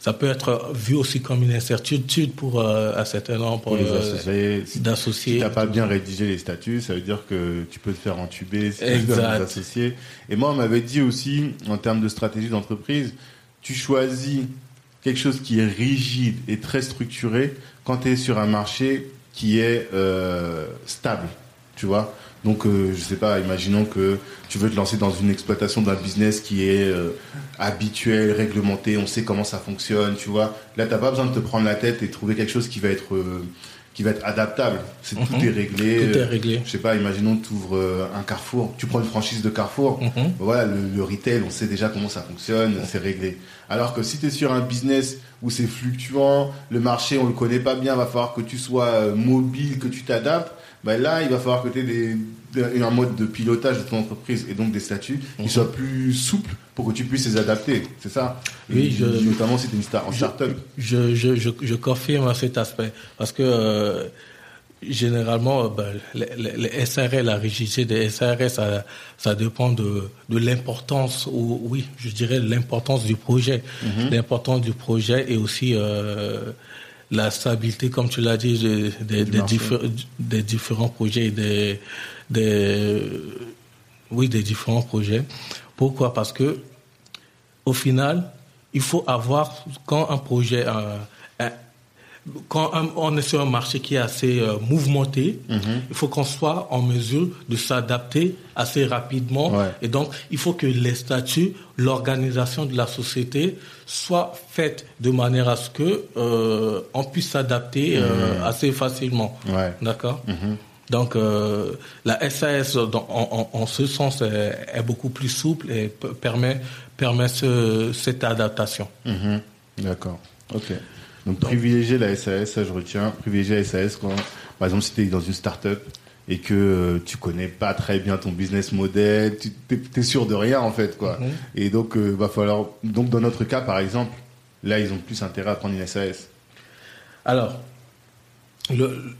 Ça peut être vu aussi comme une incertitude pour euh, un certain nombre Pour les euh, associés, si d'associés. si t'as pas bien rédigé les statuts, ça veut dire que tu peux te faire entuber si tu les associés. Et moi, on m'avait dit aussi, en termes de stratégie d'entreprise, tu choisis quelque chose qui est rigide et très structuré quand tu es sur un marché qui est euh, stable, tu vois. Donc, euh, je sais pas, imaginons que tu veux te lancer dans une exploitation d'un business qui est euh, habituel, réglementé, on sait comment ça fonctionne, tu vois. Là, t'as pas besoin de te prendre la tête et trouver quelque chose qui va être euh, qui va être adaptable. C'est tout Mhm. est réglé. Tout est Euh, réglé. Je sais pas, imaginons tu ouvres un Carrefour, tu prends une franchise de Carrefour. Mhm. Voilà, le, le retail, on sait déjà comment ça fonctionne, c'est réglé. Alors que si tu es sur un business où c'est fluctuant, le marché, on le connaît pas bien, va falloir que tu sois euh, mobile, que tu t'adaptes, bah là, il va falloir que tu aies des, un mode de pilotage de ton entreprise et donc des statuts qui Mhm. soient plus souples pour que tu puisses les adapter. C'est ça? Oui, je- Notamment si tu es une star, en start-up. Je, je, je, je confirme cet aspect parce que euh, généralement, euh, ben, les, SRL, la rigidité des SRL, ça, ça dépend de, de l'importance, ou oui, je dirais l'importance du projet, Mhm. l'importance du projet et aussi euh, la stabilité, comme tu l'as dit, de- des- des, marché. diffé- des différents projets, et des, des, oui, des différents projets. Pourquoi? Parce que au final, il faut avoir, quand un projet, euh, un- quand on est sur un marché qui est assez euh, mouvementé, Mhm. il faut qu'on soit en mesure de s'adapter assez rapidement. Ouais. Et donc, il faut que les statuts, l'organisation de la société soient faites de manière à ce que euh, on puisse s'adapter euh, assez facilement. Ouais. D'accord? Mhm. donc la SAS, dans- en, ce sens, est, est beaucoup plus souple et pe- permet, permet ce- cette adaptation. Mhm. D'accord. Ok. Donc, privilégier la SAS, ça je retiens. Privilégier la SAS quand, par exemple, si tu es dans une start-up et que euh, tu connais pas très bien ton business model, tu es, sûr de rien en fait, quoi. Mhm. Et donc, euh, va falloir. Donc, dans notre cas, par exemple, là, ils ont plus intérêt à prendre une SAS. Alors, le,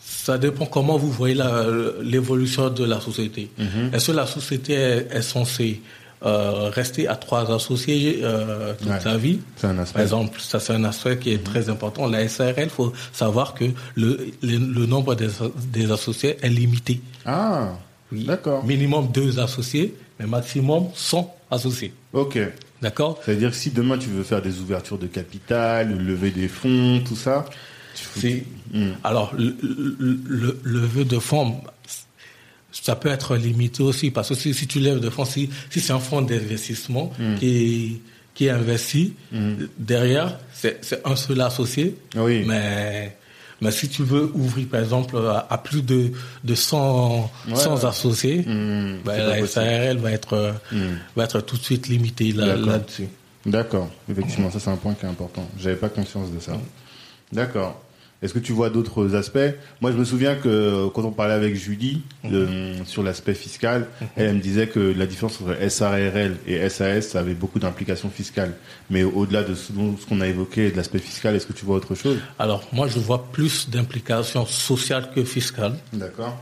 ça dépend comment vous voyez la- l'évolution de la société. Mhm. Est-ce que la société est, est censée euh, rester à trois associés euh, toute Ouais. sa vie C'est un aspect. Par exemple, ça c'est un aspect qui est très important. La SARL, il faut savoir que le, le, le nombre des, des associés est limité. Ah, Oui. d'accord. Minimum deux associés, mais maximum 100 associés. Ok. D'accord? C'est-à-dire que si demain tu veux faire des ouvertures de capital, lever des fonds, tout ça, tu Hmm. Alors, le, le, le- le levée de fonds, ça peut être limité aussi, parce que si, si tu lèves de fonds, si, si c'est un fonds d'investissement Hmm. qui, qui est investi, derrière, c'est un seul associé, oui. mais, mais si tu veux ouvrir, par exemple, à, à plus de, de 100, Ouais, 100 ouais. associés, Hmm, ben, la. SARL va être, Hmm. va être tout de suite limitée là- là-dessus. D'accord, effectivement, ça c'est un point qui est important. J'avais pas conscience de ça. D'accord. Est-ce que tu vois d'autres aspects? Moi, je me souviens que quand on parlait avec Julie euh, sur l'aspect fiscal, elle, me disait que la différence entre SARL et SAS ça avait beaucoup d'implications fiscales. Mais au-delà de ce, qu'on a évoqué de l'aspect fiscal, est-ce que tu vois autre chose? Alors, moi, je vois plus d'implications sociales que fiscales. D'accord.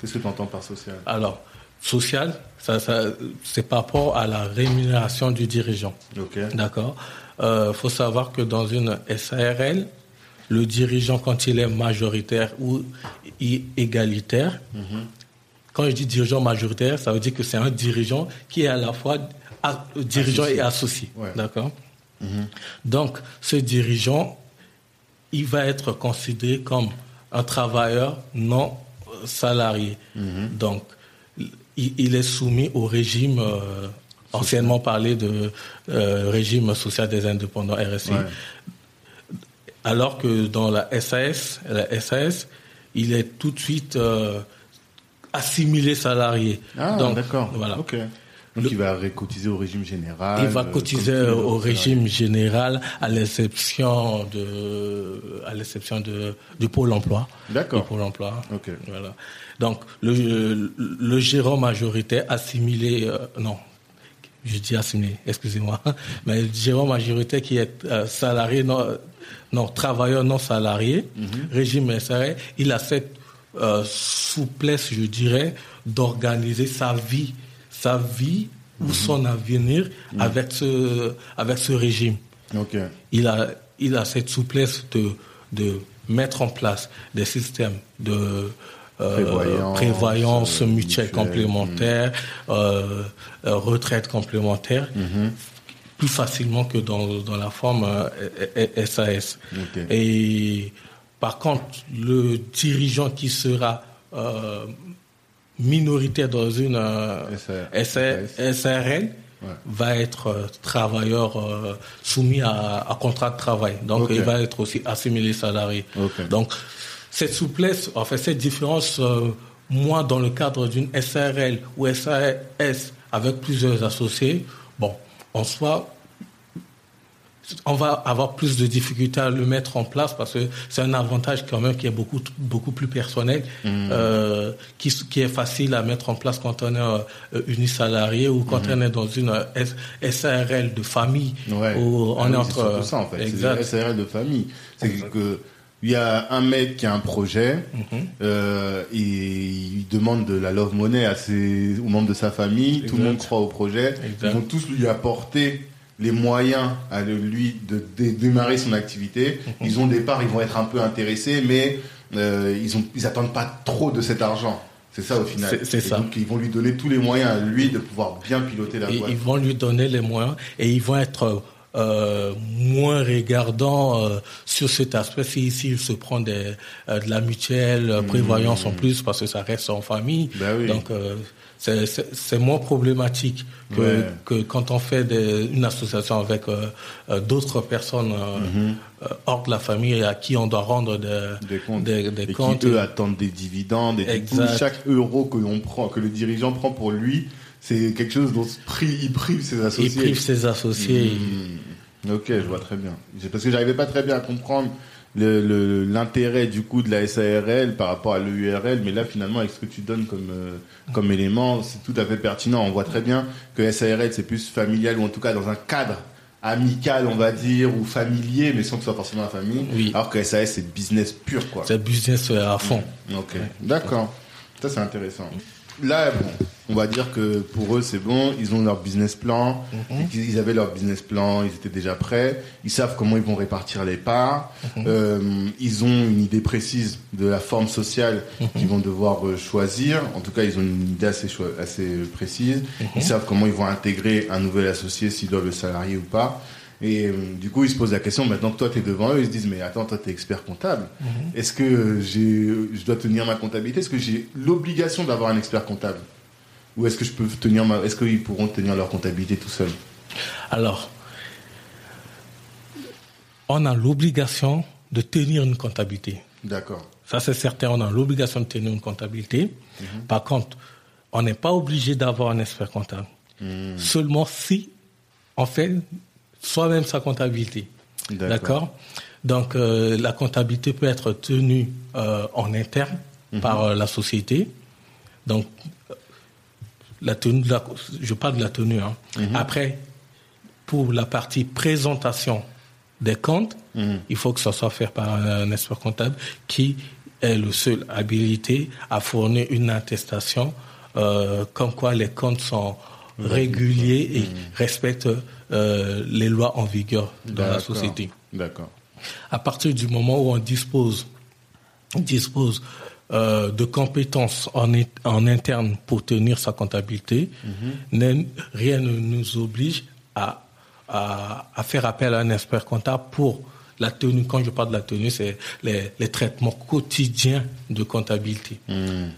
Qu'est-ce que tu entends par social? Alors, social, ça, ça, c'est par rapport à la rémunération du dirigeant. Ok. D'accord. Il euh, faut savoir que dans une SARL, le dirigeant, quand il est majoritaire ou égalitaire, quand je dis dirigeant majoritaire, ça veut dire que c'est un dirigeant qui est à la fois dirigeant et associé. D'accord? Mhm. Donc, ce dirigeant, il va être considéré comme un travailleur non salarié. Mhm. Donc, il, est soumis au régime euh, anciennement parlé de euh, régime social des indépendants RSI. Alors que dans la SAS, la SAS, il est tout de suite euh, assimilé salarié. Ah, d'accord. Voilà. Donc il va cotiser au régime général. Il va euh, cotiser au régime général à l'exception de à l'exception de du pôle emploi. D'accord. Pôle emploi. Ok. Voilà. Donc le le gérant majoritaire assimilé euh, non je dis assimilé, excusez-moi, mais le gérant majoritaire qui est salarié non non, travailleur non salarié, mhm. régime SRE, il a cette euh, souplesse, je dirais, d'organiser sa vie, sa vie ou mhm. son avenir mhm. avec ce avec ce régime. Il a il a cette souplesse de de mettre en place des systèmes de euh, prévoyance, euh, mutuelle complémentaire, retraite complémentaire plus facilement que dans, dans la forme SAS. Euh, Et par contre, le dirigeant qui sera euh, minoritaire dans une euh, SRL va être euh, travailleur soumis à, à, contrat de travail. Donc, il va être aussi assimilé salarié. Donc, cette souplesse, en fait, cette différence, moi, dans le cadre d'une SRL ou SAS avec plusieurs associés, bon, en soi, on va avoir plus de difficultés à le mettre en place parce que c'est un avantage quand même qui est beaucoup beaucoup plus personnel, mmh. euh, qui, qui est facile à mettre en place quand on est euh, unisalarié ou quand mmh. on est dans une SARL de famille. Ouais. Où on ah est entre. C'est ça en fait. Exact. SARL de famille. C'est que il y a un mec qui a un projet mmh. euh, et il demande de la love money à ses, aux membres de sa famille. Tout le monde croit au projet. Ils vont tous lui apporter les moyens à lui de, démarrer son activité. Mhm. Ils ont des parts, ils vont être un peu intéressés, mais euh, ils ont, ils attendent pas trop de cet argent. C'est ça au final. C'est ça. Donc ils vont lui donner tous les moyens à lui de pouvoir bien piloter la boîte. Ils vont lui donner les moyens et ils vont être euh, moins regardants euh, sur cet aspect si ici il se prend des, euh, de la mutuelle, mmh. prévoyance en plus parce que ça reste en famille. Ben oui. Donc c'est moins problématique que, que, quand on fait des, une association avec euh, euh, d'autres personnes euh, mhm. hors de la famille à qui on doit rendre des, comptes, des, des et comptes qui eux attendent des dividendes et chaque euro que l'on prend que le dirigeant prend pour lui c'est quelque chose dont il prive ses associés il prive ses associés mhm. Ok je vois très bien parce que j'arrivais pas très bien à comprendre l'intérêt le, du coup de la SARL par rapport à l'EURL, mais là finalement avec ce que tu donnes comme euh, comme élément, c'est tout à fait pertinent. On voit très bien que SARL c'est plus familial ou en tout cas dans un cadre amical, on va dire, ou familier, mais sans que ce soit forcément la famille. Oui. Alors que SAS c'est business pur quoi. C'est business à fond. Ok, d'accord. Ça c'est intéressant. Là, bon, on va dire que pour eux c'est bon, ils ont leur business plan, mhm. ils avaient leur business plan, ils étaient déjà prêts, ils savent comment ils vont répartir les parts, mhm. euh, ils ont une idée précise de la forme sociale mhm. qu'ils vont devoir euh, choisir, en tout cas ils ont une idée assez, assez précise, ils savent comment ils vont intégrer un nouvel associé s'ils doivent le salarier ou pas. Et euh, du coup, ils se posent la question, maintenant que toi, tu es devant eux, ils se disent, mais attends, toi, tu es expert comptable. Est-ce que j'ai, je dois tenir ma comptabilité? Est-ce que j'ai l'obligation d'avoir un expert comptable? Ou est-ce que je peux tenir ma... Est-ce qu'ils pourront tenir leur comptabilité tout seuls? Alors, on a l'obligation de tenir une comptabilité. D'accord. Ça, c'est certain, on a l'obligation de tenir une comptabilité. Mhm. Par contre, on n'est pas obligé d'avoir un expert comptable. Mhm. Seulement si on fait soi-même sa comptabilité. D'accord Donc la comptabilité peut être tenue en interne mhm. par la société. Donc la tenue, je parle de la tenue. Hein. Mhm. Après, pour la partie présentation des comptes, mhm. il faut que ça soit fait par un expert comptable qui est le seul habilité à fournir une attestation euh, comme quoi les comptes sont réguliers et respectent euh, les lois en vigueur dans la société. D'accord. À partir du moment où on dispose, on dispose euh, de compétences en, en, interne pour tenir sa comptabilité, mhm. rien ne nous oblige à, à, faire appel à un expert comptable pour la tenue. Quand je parle de la tenue, c'est les, traitements quotidiens de comptabilité. Mhm.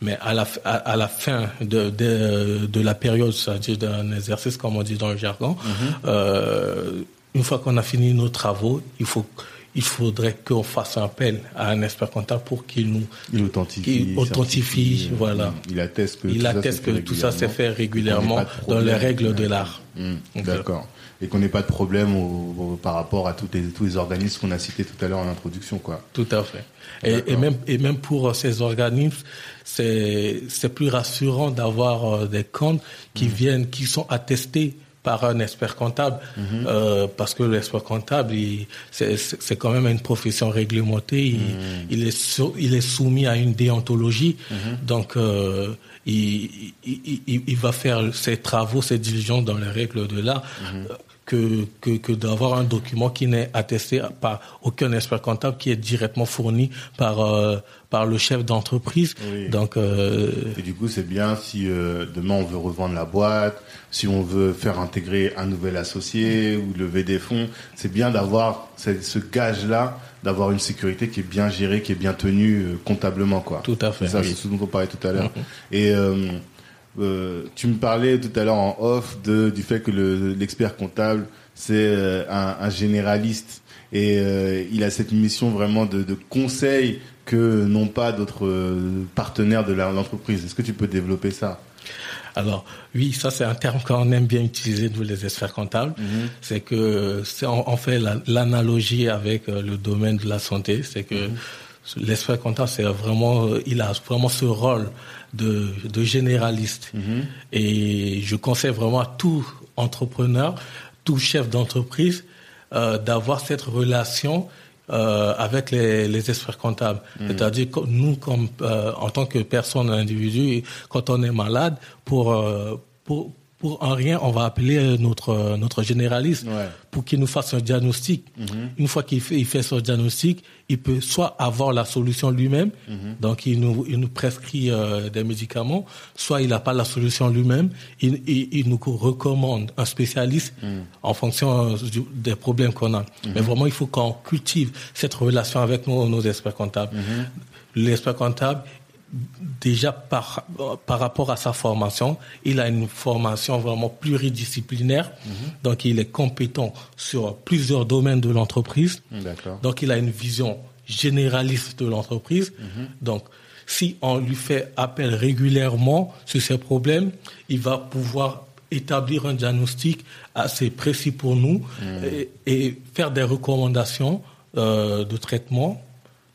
Mais à la, à, la fin de, de, la période, c'est-à-dire d'un exercice, comme on dit dans le jargon, mhm. euh, une fois qu'on a fini nos travaux, il faut il faudrait qu'on fasse appel à un expert comptable pour qu'il nous il authentifie, authentifie voilà. Il atteste que il tout atteste ça, que tout ça s'est fait régulièrement dans les règles de l'art. Mmh. D'accord. Et qu'on n'ait pas de problème par rapport à tous les, tous les organismes qu'on a cités tout à l'heure en introduction, quoi. Tout à fait. Et, même, et même pour ces organismes, c'est plus rassurant d'avoir euh, des comptes qui mmh. viennent, qui sont attestés par un expert comptable, mhm. euh, parce que l'expert comptable, c'est quand même une profession réglementée, il, mhm. il, est, il est soumis à une déontologie, mhm. donc euh, il, il, il, va faire ses travaux, ses diligences dans les règles de l'art que, que, que d'avoir un document qui n'est attesté par aucun expert comptable, qui est directement fourni par, euh, par le chef d'entreprise. Donc, euh... Et du coup, c'est bien si euh, demain on veut revendre la boîte, si on veut faire intégrer un nouvel associé ou lever des fonds, c'est bien d'avoir ce gage-là d'avoir une sécurité qui est bien gérée, qui est bien tenue euh, comptablement, quoi. Tout à fait. Ça, c'est ce dont on parlait tout à l'heure. Mm-hmm. Et euh, tu me parlais tout à l'heure en off de, du fait que l'expert comptable, c'est euh, un, un, généraliste et euh, il a cette mission vraiment de, de conseil que n'ont pas d'autres partenaires de l'entreprise. Est-ce que tu peux développer ça? Alors oui, ça c'est un terme qu'on aime bien utiliser nous les experts comptables. Mm-hmm. C'est que on, fait l'analogie avec le domaine de la santé. C'est que mm-hmm l'expert comptable, c'est vraiment, il a vraiment ce rôle de, de généraliste. Mhm. Et je conseille vraiment à tout entrepreneur, tout chef d'entreprise, euh, d'avoir cette relation euh, avec les, les, experts comptables. Mhm. C'est-à-dire que nous, comme euh, en tant que personne individu, quand on est malade, pour euh, pour pour en rien, on va appeler notre notre généraliste pour qu'il nous fasse un diagnostic. Mhm. Une fois qu'il fait, il fait son diagnostic, il peut soit avoir la solution lui-même, mhm. donc il nous il nous prescrit euh, des médicaments, soit il n'a pas la solution lui-même, il, il, nous recommande un spécialiste mhm. en fonction des problèmes qu'on a. Mais vraiment, il faut qu'on cultive cette relation avec nos, nos experts comptables. L'expert comptable, déjà par, par rapport à sa formation, il a une formation vraiment pluridisciplinaire. Mhm. Donc, il est compétent sur plusieurs domaines de l'entreprise. Donc, il a une vision généraliste de l'entreprise. Mhm. Donc, si on lui fait appel régulièrement sur ces problèmes, il va pouvoir établir un diagnostic assez précis pour nous mhm. et, faire des recommandations euh, de traitement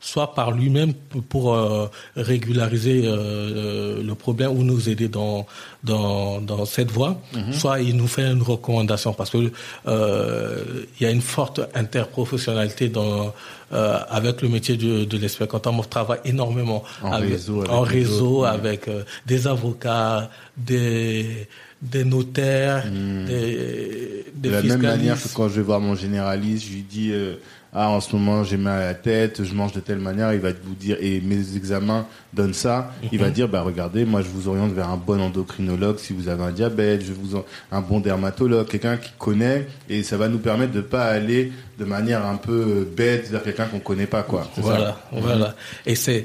soit par lui-même pour euh, régulariser euh, euh, le problème ou nous aider dans dans, dans cette voie, mhm. soit il nous fait une recommandation parce que il y a une forte interprofessionnalité dans avec le métier de, de l'expert comptable. On travaille énormément en réseau, avec, en réseau avec des avocats, des des notaires, hmm. des, des De la même manière que quand je vais voir mon généraliste, je lui dis ah en ce moment j'ai mal à la tête, je mange de telle manière, il va vous dire et mes examens donnent ça, il va dire bah regardez, moi je vous oriente vers un bon endocrinologue si vous avez un diabète, je vous un bon dermatologue, quelqu'un qui connaît et ça va nous permettre de pas aller de manière un peu bête vers quelqu'un qu'on connaît pas quoi. Voilà, voilà. Et c'est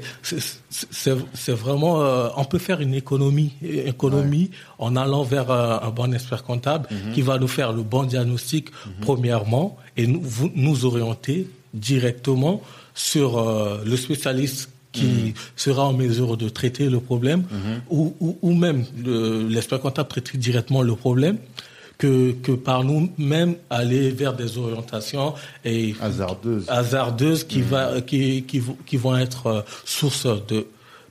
c'est vraiment euh, on peut faire une économie économie en allant vers euh, un bon expert comptable mhm. qui va nous faire le bon diagnostic mhm. premièrement et nous, nous orienter directement sur euh, le spécialiste qui mhm. sera en mesure de traiter le problème ou, ou, ou, même l'expert comptable traiter directement le problème que, que par nous-mêmes aller vers des orientations et hasardeuses, hasardeuses qui, va, qui, qui, qui vont être source de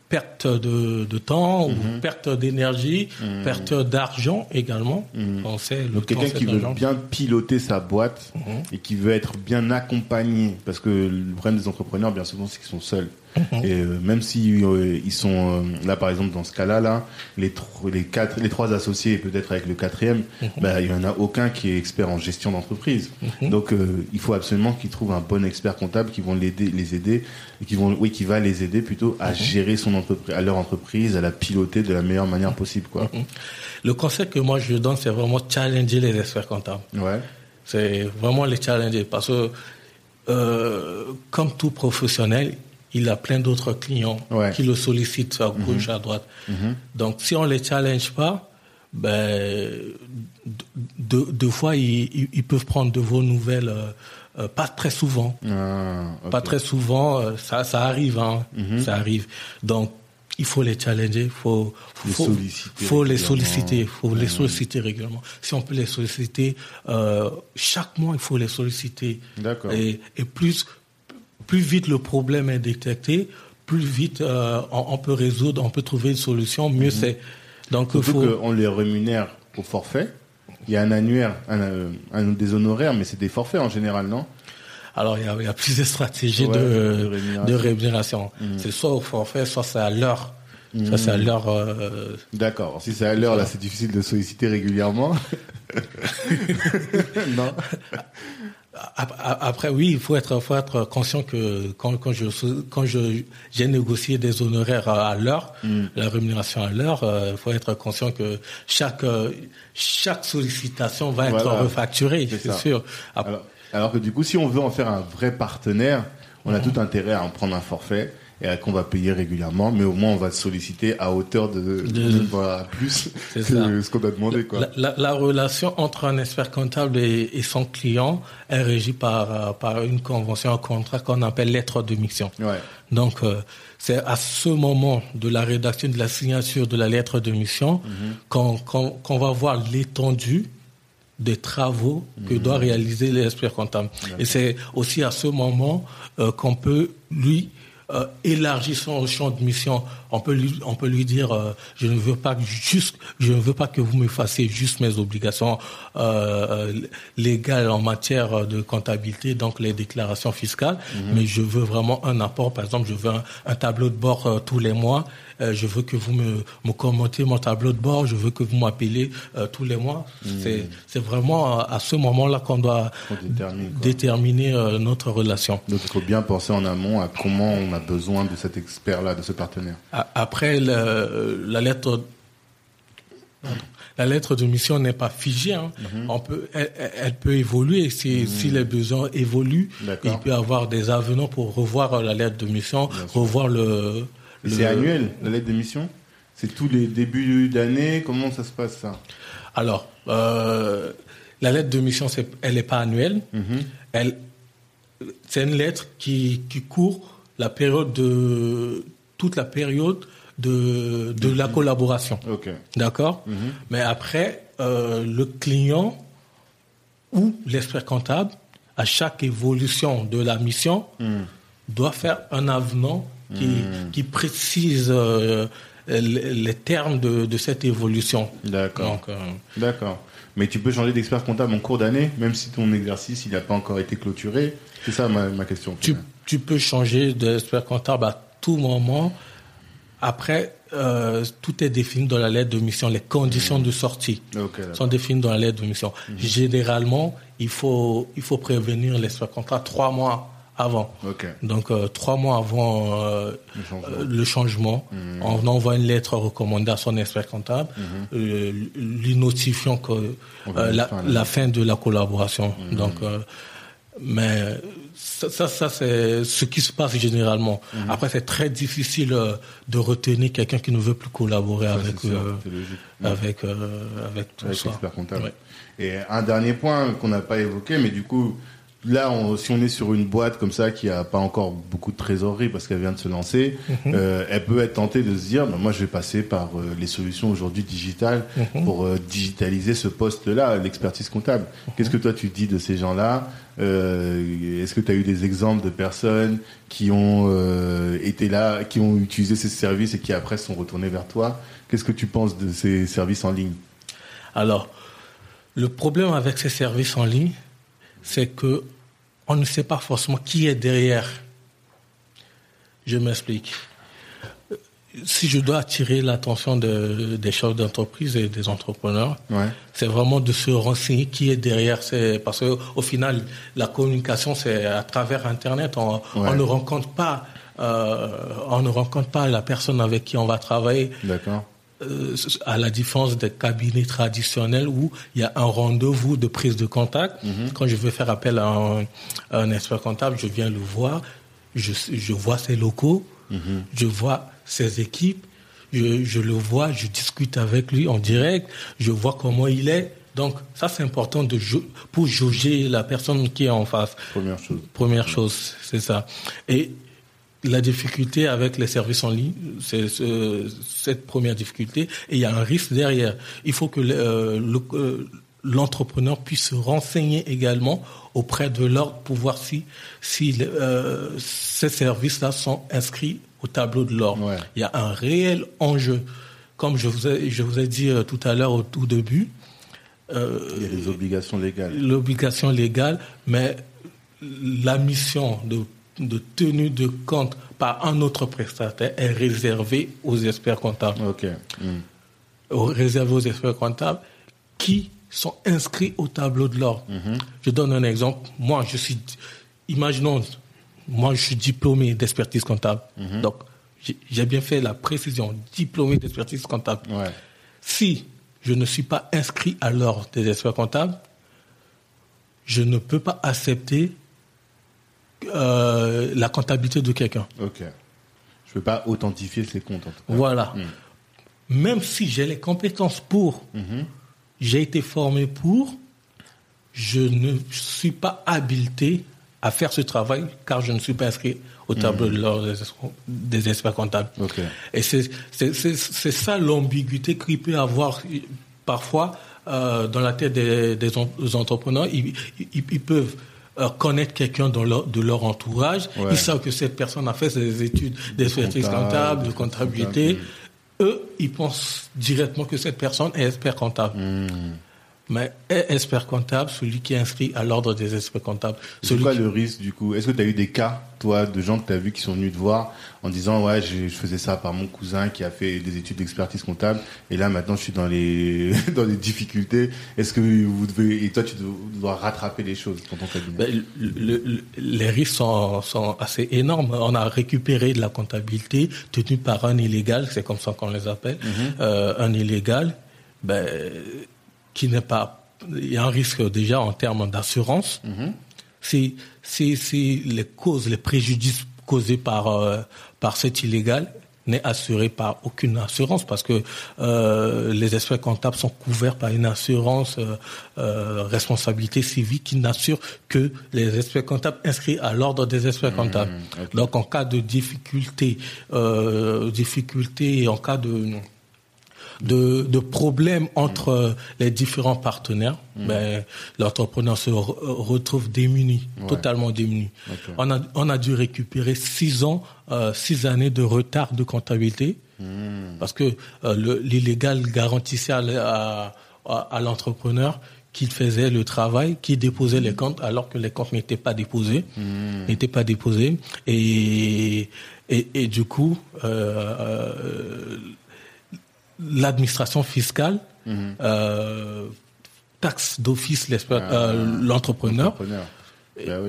perte de, de temps, ou perte d'énergie, perte d'argent également. On sait le quelqu'un qui veut bien piloter sa boîte et qui veut être bien accompagné, parce que le problème des entrepreneurs, bien souvent, c'est qu'ils sont seuls. Mhm. Et euh, même si euh, ils sont euh, là, par exemple, dans ce cas-là, là, les, les quatre, les trois associés, peut-être avec le quatrième, mhm. bah, il y en a aucun qui est expert en gestion d'entreprise. Mhm. Donc, il faut absolument qu'ils trouvent un bon expert comptable qui vont l'aider, les aider, et qui vont, oui, qui va les aider plutôt à gérer son entreprise, à leur entreprise, à la piloter de la meilleure manière possible, quoi. Le conseil que moi je donne, c'est vraiment challenger les experts comptables. Ouais. C'est vraiment les challenger parce que, comme tout professionnel, il a plein d'autres clients qui le sollicitent à gauche, mhm. à droite. Mhm. Donc, si on les challenge pas, ben, deux, fois, ils, peuvent prendre de vos nouvelles, euh, euh, pas très souvent. Ah, pas très souvent, euh, ça, ça arrive, hein, mhm. ça arrive. Donc, il faut les challenger, faut, les faut, solliciter faut les solliciter, faut les solliciter régulièrement. Si on peut les solliciter chaque mois, il faut les solliciter. D'accord. Et, et plus plus vite le problème est détecté, plus vite euh, on, peut résoudre, on peut trouver une solution, mieux mhm. c'est. Donc il faut qu'on les rémunère au forfait. Il y a un annuaire, un, des honoraires, mais c'est des forfaits en général, non? Alors, il y, a, il y, a, plusieurs stratégies de, de rémunération. Mhm. C'est soit au forfait, soit c'est à l'heure. Ça, c'est à mhm. l'heure. Euh, D'accord. Si c'est à l'heure, là, c'est difficile de solliciter régulièrement. non? Après, oui, il faut être, faut être conscient que quand, quand je quand je j'ai négocié des honoraires à, l'heure, mm. la rémunération à l'heure, euh, il faut être conscient que chaque chaque sollicitation va être refacturée, c'est sûr. Alors, alors, que du coup, si on veut en faire un vrai partenaire, on a mm-hmm. tout intérêt à en prendre un forfait et qu'on va payer régulièrement, mais au moins on va solliciter à hauteur de, de, plus que ce qu'on a demandé. Quoi. La, la, relation entre un expert comptable et, et, son client est régie par, par une convention, un contrat qu'on appelle lettre de mission. Ouais. Donc euh, c'est à ce moment de la rédaction de la signature de la lettre de mission mm-hmm. qu'on va voir l'étendue des travaux que mm-hmm. doit réaliser l'expert comptable. Et c'est aussi à ce moment euh, qu'on peut lui euh, élargit son champ de mission. On peut lui, on peut lui dire, euh, je ne veux pas juste, je ne veux pas que vous me fassiez juste mes obligations euh, légales en matière de comptabilité, donc les déclarations fiscales, mhm. mais je veux vraiment un apport. Par exemple, je veux un tableau de bord tous les mois euh, je veux que vous me, me commentez mon tableau de bord, je veux que vous m'appelez euh, tous les mois. Hmm. C'est vraiment à, ce moment-là qu'on doit déterminer euh, notre relation. Donc il faut bien penser en amont à comment on a besoin de cet expert-là, de ce partenaire. Après, la lettre... La lettre de mission n'est pas figée. Hein. Mhm. On peut, elle, peut évoluer. Si, si mhm. les besoins évoluent, il peut y avoir des avenants pour revoir la lettre de mission, revoir le, c'est annuel, la lettre d'émission C'est tous les débuts d'année? Comment ça se passe ça? Alors, euh, la lettre de mission, elle n'est pas annuelle. Mhm. Elle, c'est une lettre qui, qui court la période de toute la période de, de la collaboration. D'accord mhm. Mais après, euh, le client ou l'expert comptable, à chaque évolution de la mission, mhm. doit faire un avenant qui, hmm. qui précise euh, les, termes de, de, cette évolution. D'accord. Euh, D'accord. Mais tu peux changer d'expert comptable en cours d'année, même si ton exercice il n'a pas encore été clôturé. C'est ça ma, ma question. Tu, tu, peux changer d'expert comptable à tout moment. Après, euh, tout est défini dans la lettre de mission. Les conditions de sortie sont définies dans la lettre de mission. Hmm. Généralement, il faut, il faut prévenir l'expert comptable trois mois avant. Donc euh, trois mois avant euh, le changement, mhm. on envoie une lettre recommandée à son expert comptable, mhm. lui notifiant que la, fin de la collaboration. Mhm. Donc, mais ça, ça, c'est ce qui se passe généralement. Après, c'est très difficile de retenir quelqu'un qui ne veut plus collaborer avec, avec, avec, tout ça. Comptable. Et un dernier point qu'on n'a pas évoqué, mais du coup, là, si on est sur une boîte comme ça qui a pas encore beaucoup de trésorerie parce qu'elle vient de se lancer, mhm. euh, elle peut être tentée de se dire, bah, moi, je vais passer par euh, les solutions aujourd'hui digitales mhm. pour euh, digitaliser ce poste-là, l'expertise comptable. Qu'est-ce que toi tu dis de ces gens-là? Est-ce que tu as eu des exemples de personnes qui ont été là, qui ont utilisé ces services et qui après sont retournés vers toi? Qu'est-ce que tu penses de ces services en ligne? Alors, le problème avec ces services en ligne, c'est que on ne sait pas forcément qui est derrière. Je m'explique. Si je dois attirer l'attention des chefs d'entreprise et des entrepreneurs, c'est vraiment de se renseigner qui est derrière. Parce qu'au final, la communication, c'est à travers Internet. On, ne rencontre pas, euh, on ne rencontre pas la personne avec qui on va travailler. D'accord. Euh, à la différence des cabinets traditionnels où il y a un rendez-vous de prise de contact. Mhm. Quand je veux faire appel à un, expert comptable, je viens le voir, je, je vois ses locaux, mhm. je vois ses équipes, je, je, le vois, je discute avec lui en direct, je vois comment il est. Donc ça c'est important de pour juger la personne qui est en face. Première chose. Première chose, c'est ça. Et la difficulté avec les services en ligne, c'est cette première difficulté, et il y a un risque derrière. Il faut que euh, euh, l'entrepreneur puisse se renseigner également auprès de l'ordre pour voir si, si euh, ces services-là sont inscrits au tableau de l'ordre. Il y a un réel enjeu. Comme je vous ai, je vous ai dit tout à l'heure au tout début. il y a des obligations légales. L'obligation légale, mais la mission de de tenue de compte par un autre prestataire est réservé aux experts comptables. Ok. Hmm. Réservé aux experts comptables qui sont inscrits au tableau de l'ordre. Mhm. Je donne un exemple. Moi, je suis, imaginons, moi, je suis diplômé d'expertise comptable. Mhm. Donc, j'ai bien fait la précision, diplômé d'expertise comptable. Si je ne suis pas inscrit à l'ordre des experts comptables, je ne peux pas accepter euh, la comptabilité de quelqu'un. Ok. Je ne peux pas authentifier ses comptes. En tout cas. Voilà. Hmm. Même si j'ai les compétences pour, mhm. j'ai été formé pour, je ne suis pas habilité à faire ce travail car je ne suis pas inscrit au tableau hmm. des, experts comptables. Okay. Et c'est ça l'ambiguïté qu'il peut avoir parfois euh, dans la tête des, entrepreneurs. ils, peuvent euh, connaître quelqu'un de leur entourage. Ils savent que cette personne a fait ses études d'expertise comptable, de comptabilité. Eux, ils pensent directement que cette personne est expert comptable. Hmm. Mais est expert comptable celui qui est inscrit à l'ordre des experts comptables C'est quoi le risque du coup? Est-ce que tu as eu des cas, toi, de gens que tu as vu qui sont venus te voir en disant ouais, je faisais ça par mon cousin qui a fait des études d'expertise comptable et là maintenant je suis dans les dans les difficultés. Est-ce que vous devez et toi tu dois rattraper les choses dans ton cabinet? Ben, Les risques sont, sont assez énormes. On a récupéré de la comptabilité tenue par un illégal, c'est comme ça qu'on les appelle, mm-hmm. euh, un illégal. Ben qui n'est pas, il y a un risque déjà en termes d'assurance. Mm Si, si, les causes, les préjudices causés par, euh, par cet illégal n'est assuré par aucune assurance parce que euh, les experts comptables sont couverts par une assurance euh, responsabilité civile qui n'assure que les experts comptables inscrits à l'ordre des experts comptables. Mmh, Donc en cas de difficulté, difficulté en cas de de, de problèmes entre les différents partenaires, mm. ben, l'entrepreneur se retrouve démuni, totalement démuni. On, a, on a dû récupérer six ans, euh, six années de retard de comptabilité, mm. parce que euh, l'illégal garantissait à, à, l'entrepreneur qu'il faisait le travail, qu'il déposait les comptes alors que les comptes n'étaient pas déposés, mm. n'étaient pas déposés, et et, et du coup, euh, euh l'administration fiscale, mhm. euh, taxe d'office ah. euh, l'entrepreneur. Ben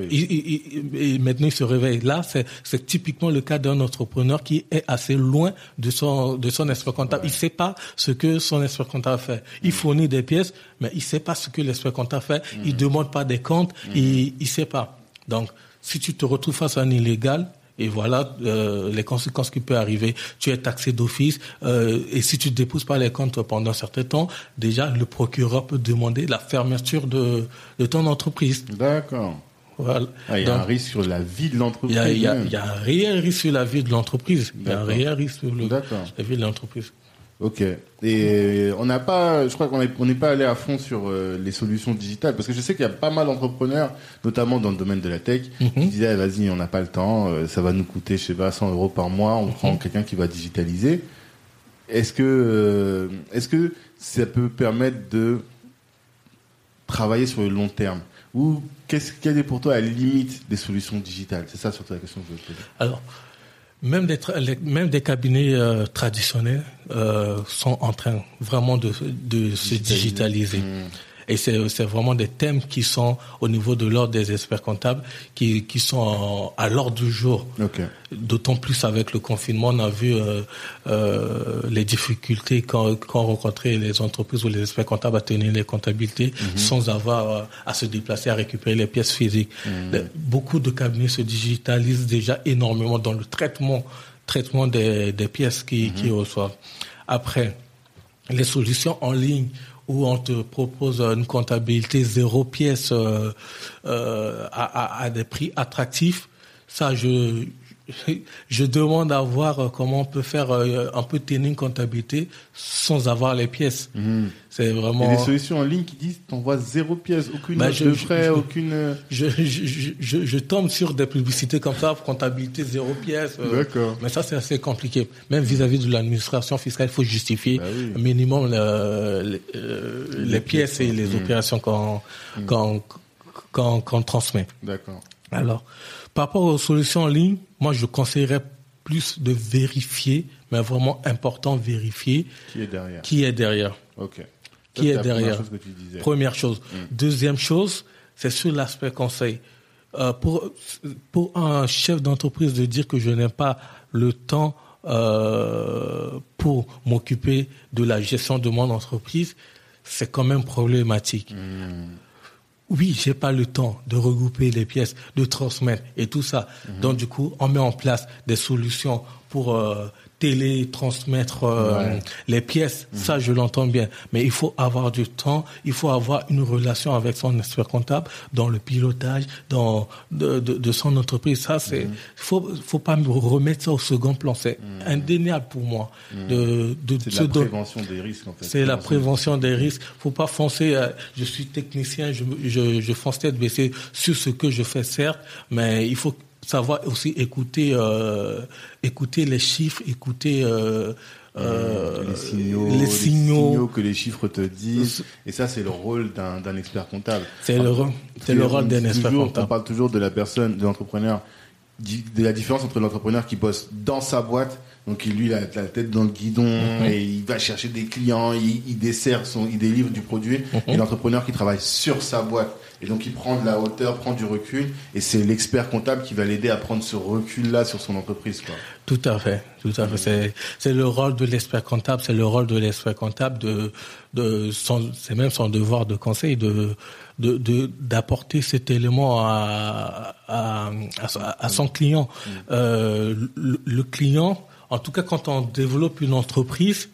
et, maintenant, il se réveille. Là, c'est typiquement le cas d'un entrepreneur qui est assez loin de son de son expert comptable. Il Il sait pas ce que son expert comptable fait. Il mhm. fournit des pièces, mais il sait pas ce que l'expert comptable fait. Il Il mhm. demande pas des comptes. Il il sait pas. Donc, si tu te retrouves face à un illégal, et voilà euh, les conséquences qui peuvent arriver. Tu es taxé d'office euh, et si tu ne déposes pas les comptes pendant un certain temps, déjà le procureur peut demander la fermeture de, de ton entreprise. D'accord. Voilà. Ah, il y a un risque sur la vie de l'entreprise. Il y, a, y un réel risque sur la vie de l'entreprise. Il y a un réel risque sur le, la vie de l'entreprise. Ok. Et on n'a pas, je crois qu'on est- on n'est pas allé à fond sur euh, les solutions digitales parce que je sais qu'il y a pas mal d'entrepreneurs, notamment dans le domaine de la tech, qui Mhm. disaient ah, vas-y, on n'a pas le temps, euh, ça va nous coûter, je sais pas, 100 euros par mois, on Mhm. prend quelqu'un qui va digitaliser. Est-ce que, euh, est-ce que ça peut permettre de travailler sur le long terme? Ou qu'est-ce quelle est pour toi la limite des solutions digitales? C'est ça surtout la question que je veux te poser. Alors, même des, tra- les- même des cabinets euh, traditionnels euh, sont en train vraiment de, de se digitaliser. Mmh. Et c'est vraiment des thèmes qui sont au niveau de l'ordre des experts comptables, qui, qui sont à l'ordre du jour. D'autant plus avec le confinement, on a vu euh, euh, les difficultés qu'ont rencontré les entreprises ou les experts comptables à tenir les comptabilités sans avoir euh, à se déplacer à récupérer les pièces physiques. Le- Beaucoup de cabinets se digitalisent déjà énormément dans le traitement, traitement des, des pièces qu'ils qu'ils reçoivent. Après, les solutions en ligne où on te propose une comptabilité zéro pièce euh, euh, à, à- à des prix attractifs, ça je je demande à voir euh, comment on peut faire euh, un peu tenir une comptabilité sans avoir les pièces. C'est Il y a vraiment des solutions en ligne qui disent t'envoies zéro pièce, aucune Bah, je- de frais, je- aucune. euh, je, tombe sur des publicités comme ça, comptabilité zéro pièce. euh, D'accord. Mais ça, c'est assez compliqué. Même vis-à-vis de l'administration fiscale, il faut justifier Bah oui. minimum les, les pièces et les Mmh. opérations qu'on qu'on qu'on transmet. D'accord. Alors, par rapport aux solutions en ligne, moi, je conseillerais plus de vérifier, mais vraiment important, vérifier Qui est derrière qui est derrière. Ok. Qui est première chose que tu disais. Première chose. Deuxième chose, c'est sur l'aspect conseil. Euh, pour, pour un chef d'entreprise de dire que je n'ai pas le temps euh, pour m'occuper de la gestion de mon entreprise, c'est quand même problématique. Oui, j'ai pas le temps de regrouper les pièces, de transmettre et tout ça. Donc du coup, on met en place des solutions pour euh, télétransmettre euh, Ouais. les pièces. Ça, je l'entends bien. Mais il faut avoir du temps, il faut avoir une relation avec son expert comptable dans le pilotage, dans de, de, de son entreprise. Ça, c'est faut faut pas me remettre ça au second plan. C'est indéniable pour moi de de C'est de se la prévention des risques en fait. c'est la prévention des risques. Faut pas foncer. euh, je suis technicien, je, je, je fonce tête baissée sur ce que je fais, certes, mais il faut savoir aussi écouter, euh, écouter les chiffres, écouter euh, euh, les signaux, les signaux. que les chiffres te disent. Et ça, c'est le rôle d'un expert comptable. C'est le rôle- c'est le rôle d'un expert comptable. On parle toujours de la personne, de l'entrepreneur, de la différence entre l'entrepreneur qui bosse dans sa boîte, donc qui lui a la tête dans le guidon Mhm. et il va chercher des clients, il, il dessert son, il délivre du produit, Mhm. et l'entrepreneur qui travaille sur sa boîte. Et donc il prend de la hauteur, prend du recul, et c'est l'expert comptable qui va l'aider à prendre ce recul-là sur son entreprise. Quoi. Tout à fait, tout à fait. C'est, c'est le rôle de l'expert comptable, c'est le rôle de l'expert comptable de, de c'est même son devoir de conseil de, de, de d'apporter cet élément à, à, à, à son client. Euh, le, le client, en tout cas, quand on développe une entreprise,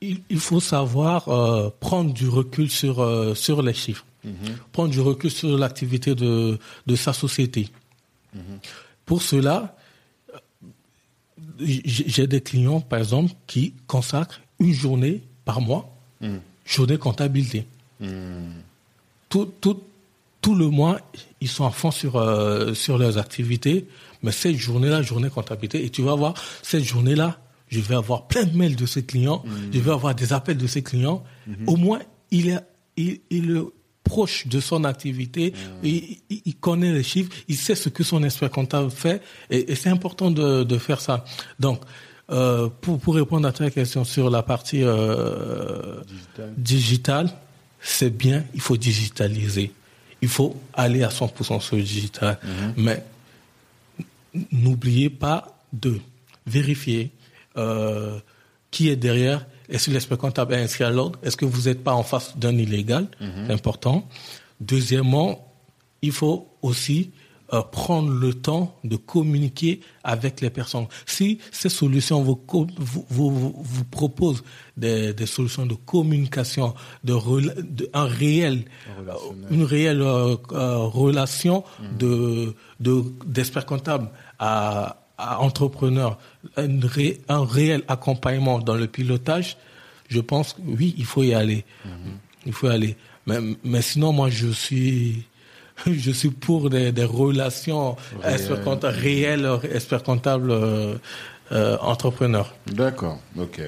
il, il faut savoir euh, prendre du recul sur euh, sur les chiffres, prendre du recul sur l'activité de de sa société. Pour cela, euh, j'ai des clients, par exemple, qui consacrent une journée par mois, journée comptabilité. Tout, tout, tout le mois, ils sont à fond sur, euh, sur leurs activités, mais cette journée-là, journée comptabilité, et tu vas voir, cette journée-là, je vais avoir plein de mails de ces clients, je vais avoir des appels de ces clients. Au moins, il est, il, il est proche de son activité, il, il- il connaît les chiffres, il sait ce que son expert comptable fait, et, et c'est important de, de faire ça. Donc, euh, pour, pour répondre à ta question sur la partie euh, Digital. digitale, c'est bien, il faut digitaliser. Il faut aller à 100% sur le digital. Mais n- n'oubliez pas de vérifier euh, qui est derrière? Est-ce que l'expert comptable est inscrit à l'ordre? Est-ce que vous n'êtes pas en face d'un illégal? C'est important. Deuxièmement, il faut aussi euh, prendre le temps de communiquer avec les personnes. Si ces solutions vous, vous, vous, vous proposent des, des, solutions de communication, de, de un réel, une réelle euh, relation mmh. de d'experts comptables à, à entrepreneurs, un, ré, un réel accompagnement dans le pilotage, je pense que oui, il faut y aller. Mmh. Il faut y aller. Mais, mais sinon, moi, je suis je suis pour des, des relations expert comptable, réelles, expert comptable euh, euh, entrepreneur. D'accord, ok.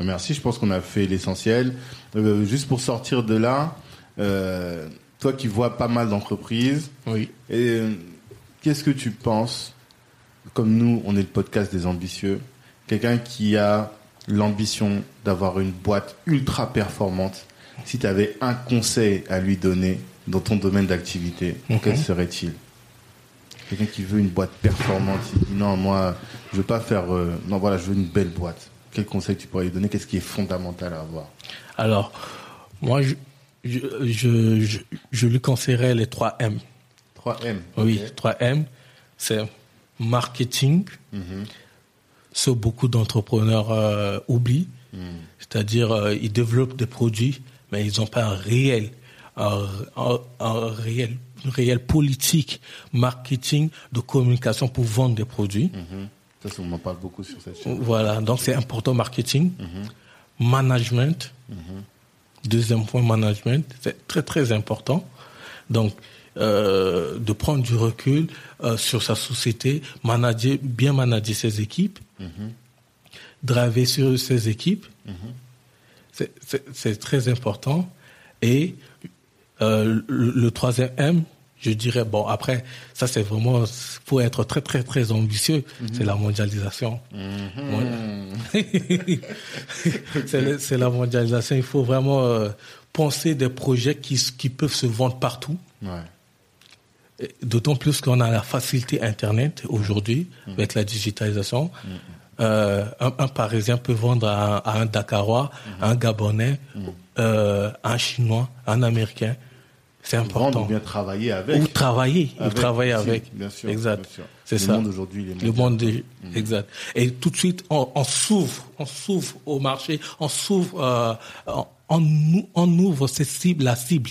Merci, je pense qu'on a fait l'essentiel. Euh, juste pour sortir de là, euh, toi qui vois pas mal d'entreprises, oui. qu'est-ce que tu penses, comme nous, on est le podcast des ambitieux, quelqu'un qui a l'ambition d'avoir une boîte ultra performante, si tu avais un conseil à lui donner dans ton domaine d'activité, quel serait-il? Quelqu'un qui veut une boîte performante, il dit non, moi, je veux pas faire. Euh, non, voilà, je veux une belle boîte. Quel conseil tu pourrais lui donner? Qu'est-ce qui est fondamental à avoir? Alors, moi, je, je, je, je, lui conseillerais les 3 M. 3 M Oui, 3 M. C'est marketing, mhm. ce que beaucoup d'entrepreneurs euh, oublient. Mhm. C'est-à-dire, euh, ils développent des produits, mais ils n'ont pas un réel un, un, réel, une réelle politique marketing de communication pour vendre des produits. Mm Ça, on en parle beaucoup sur cette chaîne. Voilà, donc c'est important marketing, mhm. management. Deuxième point, management, c'est très très important. Donc, euh, de prendre du recul euh, sur sa société, manager, bien manager ses équipes, mm driver sur ses équipes. Mhm. C'est très important. Et euh, le, troisième M, je dirais, bon, après, ça c'est vraiment, pour être très, très, très ambitieux, mhm. c'est la mondialisation. Mhm. c'est la mondialisation. Il faut vraiment euh, penser des projets qui, qui peuvent se vendre partout. Ouais. D'autant plus qu'on a la facilité Internet aujourd'hui, mhm. avec la digitalisation. Euh, un, un, Parisien peut vendre à, un Dakarois, à un Gabonais, euh, un Chinois, un Américain. C'est important. Ou bien travailler avec. Ou travailler, avec, ou travailler avec. Bien sûr. Exact. C'est ça. Le monde aujourd'hui, Le monde. Mmh. exact. Et tout de suite, on, on s'ouvre, on s'ouvre au marché, on s'ouvre, euh, on, on, ouvre ses cibles, la cible,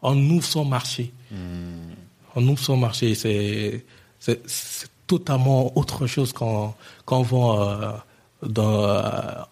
on ouvre son marché. Mmh. Ouvre son marché. C'est, totalement autre chose quand, quand on va euh, dans, euh,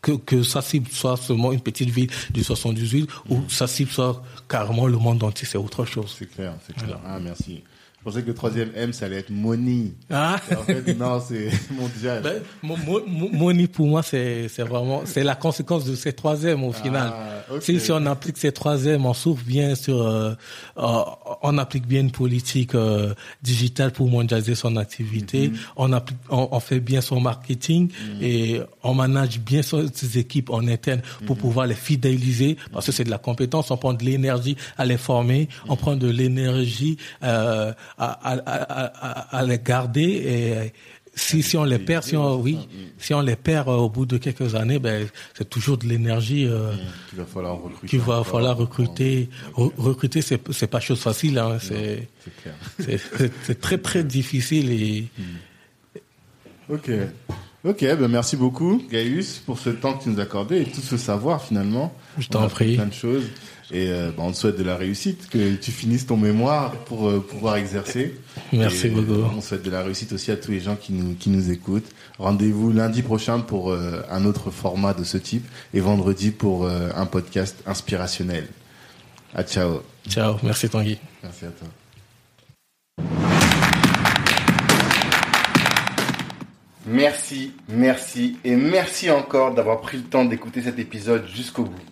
que, que sa cible soit seulement une petite ville du 78 ou sa cible soit carrément le monde entier, c'est autre chose. C'est clair, c'est clair. Ah, merci. Je pensais que le troisième M, ça allait être money. Ah. En fait, non, c'est mondial. Ben, money, pour moi, c'est, c'est vraiment, c'est la conséquence de ces troisième au final. Ah, si, si on applique ces troisième, on souffre bien sur, euh, euh, on applique bien une politique euh, digitale pour mondialiser son activité. Mm-hmm. On applique, on, fait bien son marketing mm-hmm. et on manage bien ses équipes en interne pour mm-hmm. pouvoir les fidéliser parce que c'est de la compétence. On prend de l'énergie à les former, on prend de l'énergie. Euh, à, à, à, les garder et si, si on les perd, si on, oui, si on les perd euh, au bout de quelques années, ben, c'est toujours de l'énergie euh, qu'il va falloir recruter. Qu'il va falloir recruter. recruter, c'est, c'est pas chose facile. Hein, c'est, c'est, très très difficile et. Ok. Ok, ben merci beaucoup, Gaius, pour ce temps que tu nous as accordé et tout ce savoir finalement. Je t'en prie. Plein de choses. Et euh, bah, on te souhaite de la réussite, que tu finisses ton mémoire pour euh, pouvoir exercer. Merci beaucoup. On souhaite de la réussite aussi à tous les gens qui nous, qui nous écoutent. Rendez-vous lundi prochain pour euh, un autre format de ce type et vendredi pour un podcast inspirationnel. À ciao. Ciao, merci Tanguy. Merci à toi. Merci, merci et merci encore d'avoir pris le temps d'écouter cet épisode jusqu'au bout.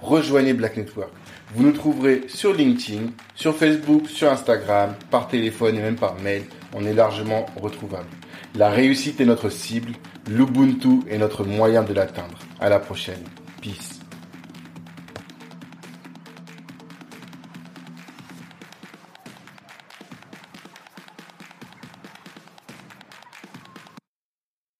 rejoignez Black Network. Vous nous trouverez sur LinkedIn, sur Facebook, sur Instagram, par téléphone et même par mail. On est largement retrouvable. La réussite est notre cible, l'Ubuntu est notre moyen de l'atteindre. À la prochaine. Peace.